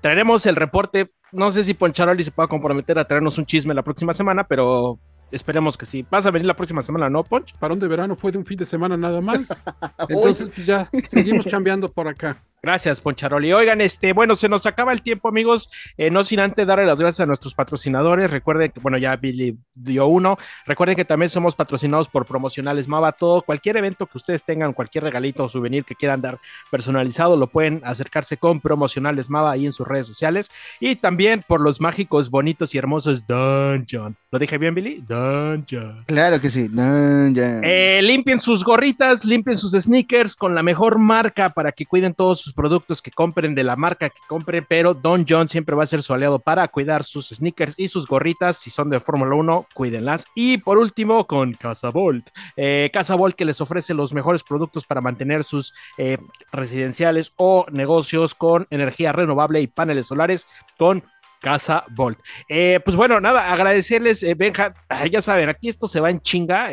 traeremos el reporte. No sé si Poncharoli se pueda comprometer a traernos un chisme la próxima semana, pero Esperemos que sí. Vas a venir la próxima semana, ¿no, Ponch? Parón de verano fue de un fin de semana nada más. Entonces, pues ya seguimos chambeando por acá. Gracias, Poncharoli. Oigan, este, bueno, se nos acaba el tiempo, amigos. Eh, no sin antes darle las gracias a nuestros patrocinadores. Recuerden que, bueno, ya Billy dio uno. Recuerden que también somos patrocinados por Promocionales Mava. Todo, cualquier evento que ustedes tengan, cualquier regalito o souvenir que quieran dar personalizado, lo pueden acercarse con Promocionales Mava ahí en sus redes sociales. Y también por los mágicos, bonitos y hermosos Dungeon. ¿Lo dije bien, Billy? Dungeon. Claro que sí, Dungeon. Eh, limpien sus gorritas, limpien sus sneakers con la mejor marca para que cuiden todos sus productos que compren de la marca que compren, pero Don John siempre va a ser su aliado para cuidar sus sneakers y sus gorritas. Si son de Fórmula 1, cuídenlas. Y por último, con Casa Volt. Eh, Casa Volt que les ofrece los mejores productos para mantener sus eh, residenciales o negocios con energía renovable y paneles solares con Casa Volt. Eh, pues bueno, nada, agradecerles, Benja, ya saben, aquí esto se va en chinga.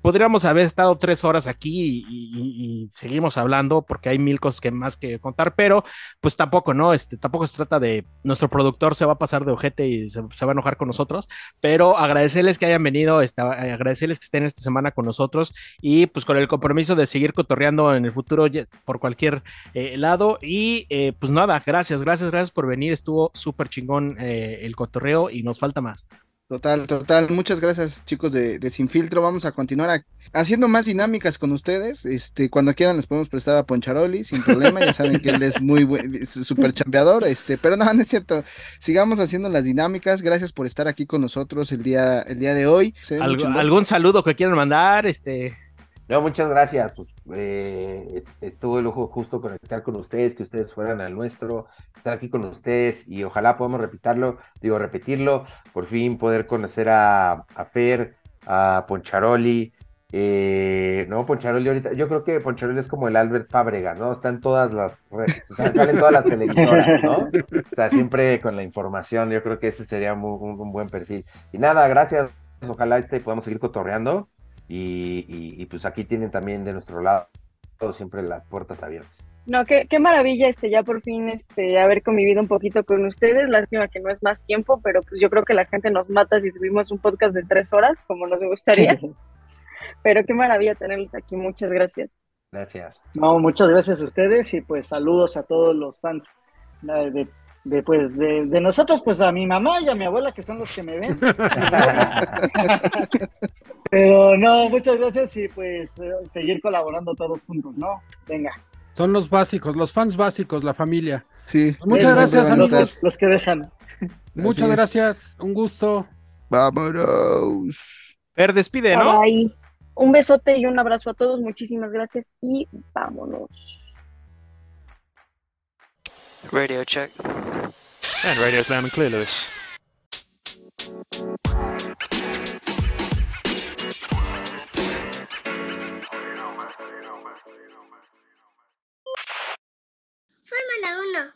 Podríamos haber estado tres horas aquí y, seguimos hablando porque hay mil cosas que más que contar, pero pues tampoco, ¿no? Este, tampoco se trata de nuestro productor se va a pasar de ojete y se, va a enojar con nosotros, pero agradecerles que hayan venido, este, agradecerles que estén esta semana con nosotros y pues con el compromiso de seguir cotorreando en el futuro por cualquier eh, lado y eh, pues nada, gracias, gracias, gracias por venir, estuvo súper chingón eh, el cotorreo y nos falta más. Total, total. Muchas gracias, chicos de, de Sin Filtro. Vamos a continuar haciendo más dinámicas con ustedes. Este, cuando quieran les podemos prestar a Poncharoli sin problema. Ya saben que él es muy buen, súper chambeador. Este, pero no, no es cierto. Sigamos haciendo las dinámicas. Gracias por estar aquí con nosotros el día, el día de hoy. ¿Algún saludo que quieran mandar? Este. No, muchas gracias. Pues eh, estuvo de lujo justo conectar con ustedes, que ustedes fueran al nuestro, estar aquí con ustedes y ojalá podamos repetirlo, digo, repetirlo, por fin poder conocer a, a Fer, a Poncharoli. Eh, no, Poncharoli ahorita, yo creo que Poncharoli es como el Albert Fábrega, ¿no? Están todas las, salen todas las televisoras, ¿no? O sea, siempre con la información, yo creo que ese sería un, un buen perfil. Y nada, gracias, ojalá este podamos seguir cotorreando y, pues aquí tienen también de nuestro lado siempre las puertas abiertas. No, qué, qué maravilla este ya por fin este haber convivido un poquito con ustedes. Lástima que no es más tiempo, pero pues yo creo que la gente nos mata si subimos un podcast de tres horas, como nos gustaría. Pero qué maravilla tenerlos aquí. Muchas gracias. Gracias. No, muchas gracias a ustedes y pues saludos a todos los fans de, de pues de, de, nosotros, pues a mi mamá y a mi abuela que son los que me ven. Pero no, muchas gracias y pues eh, seguir colaborando todos juntos, ¿no? Venga. Son los básicos, los fans básicos, la familia. Sí. Muchas gracias, son los- amigos. Los que dejan. Muchas gracias. Un gusto. Vámonos. Per, despide, ¿no? Bye. Un besote y un abrazo a todos. Muchísimas gracias y vámonos. Radio check. And radio's loud and clear, Lewis. Formula 1.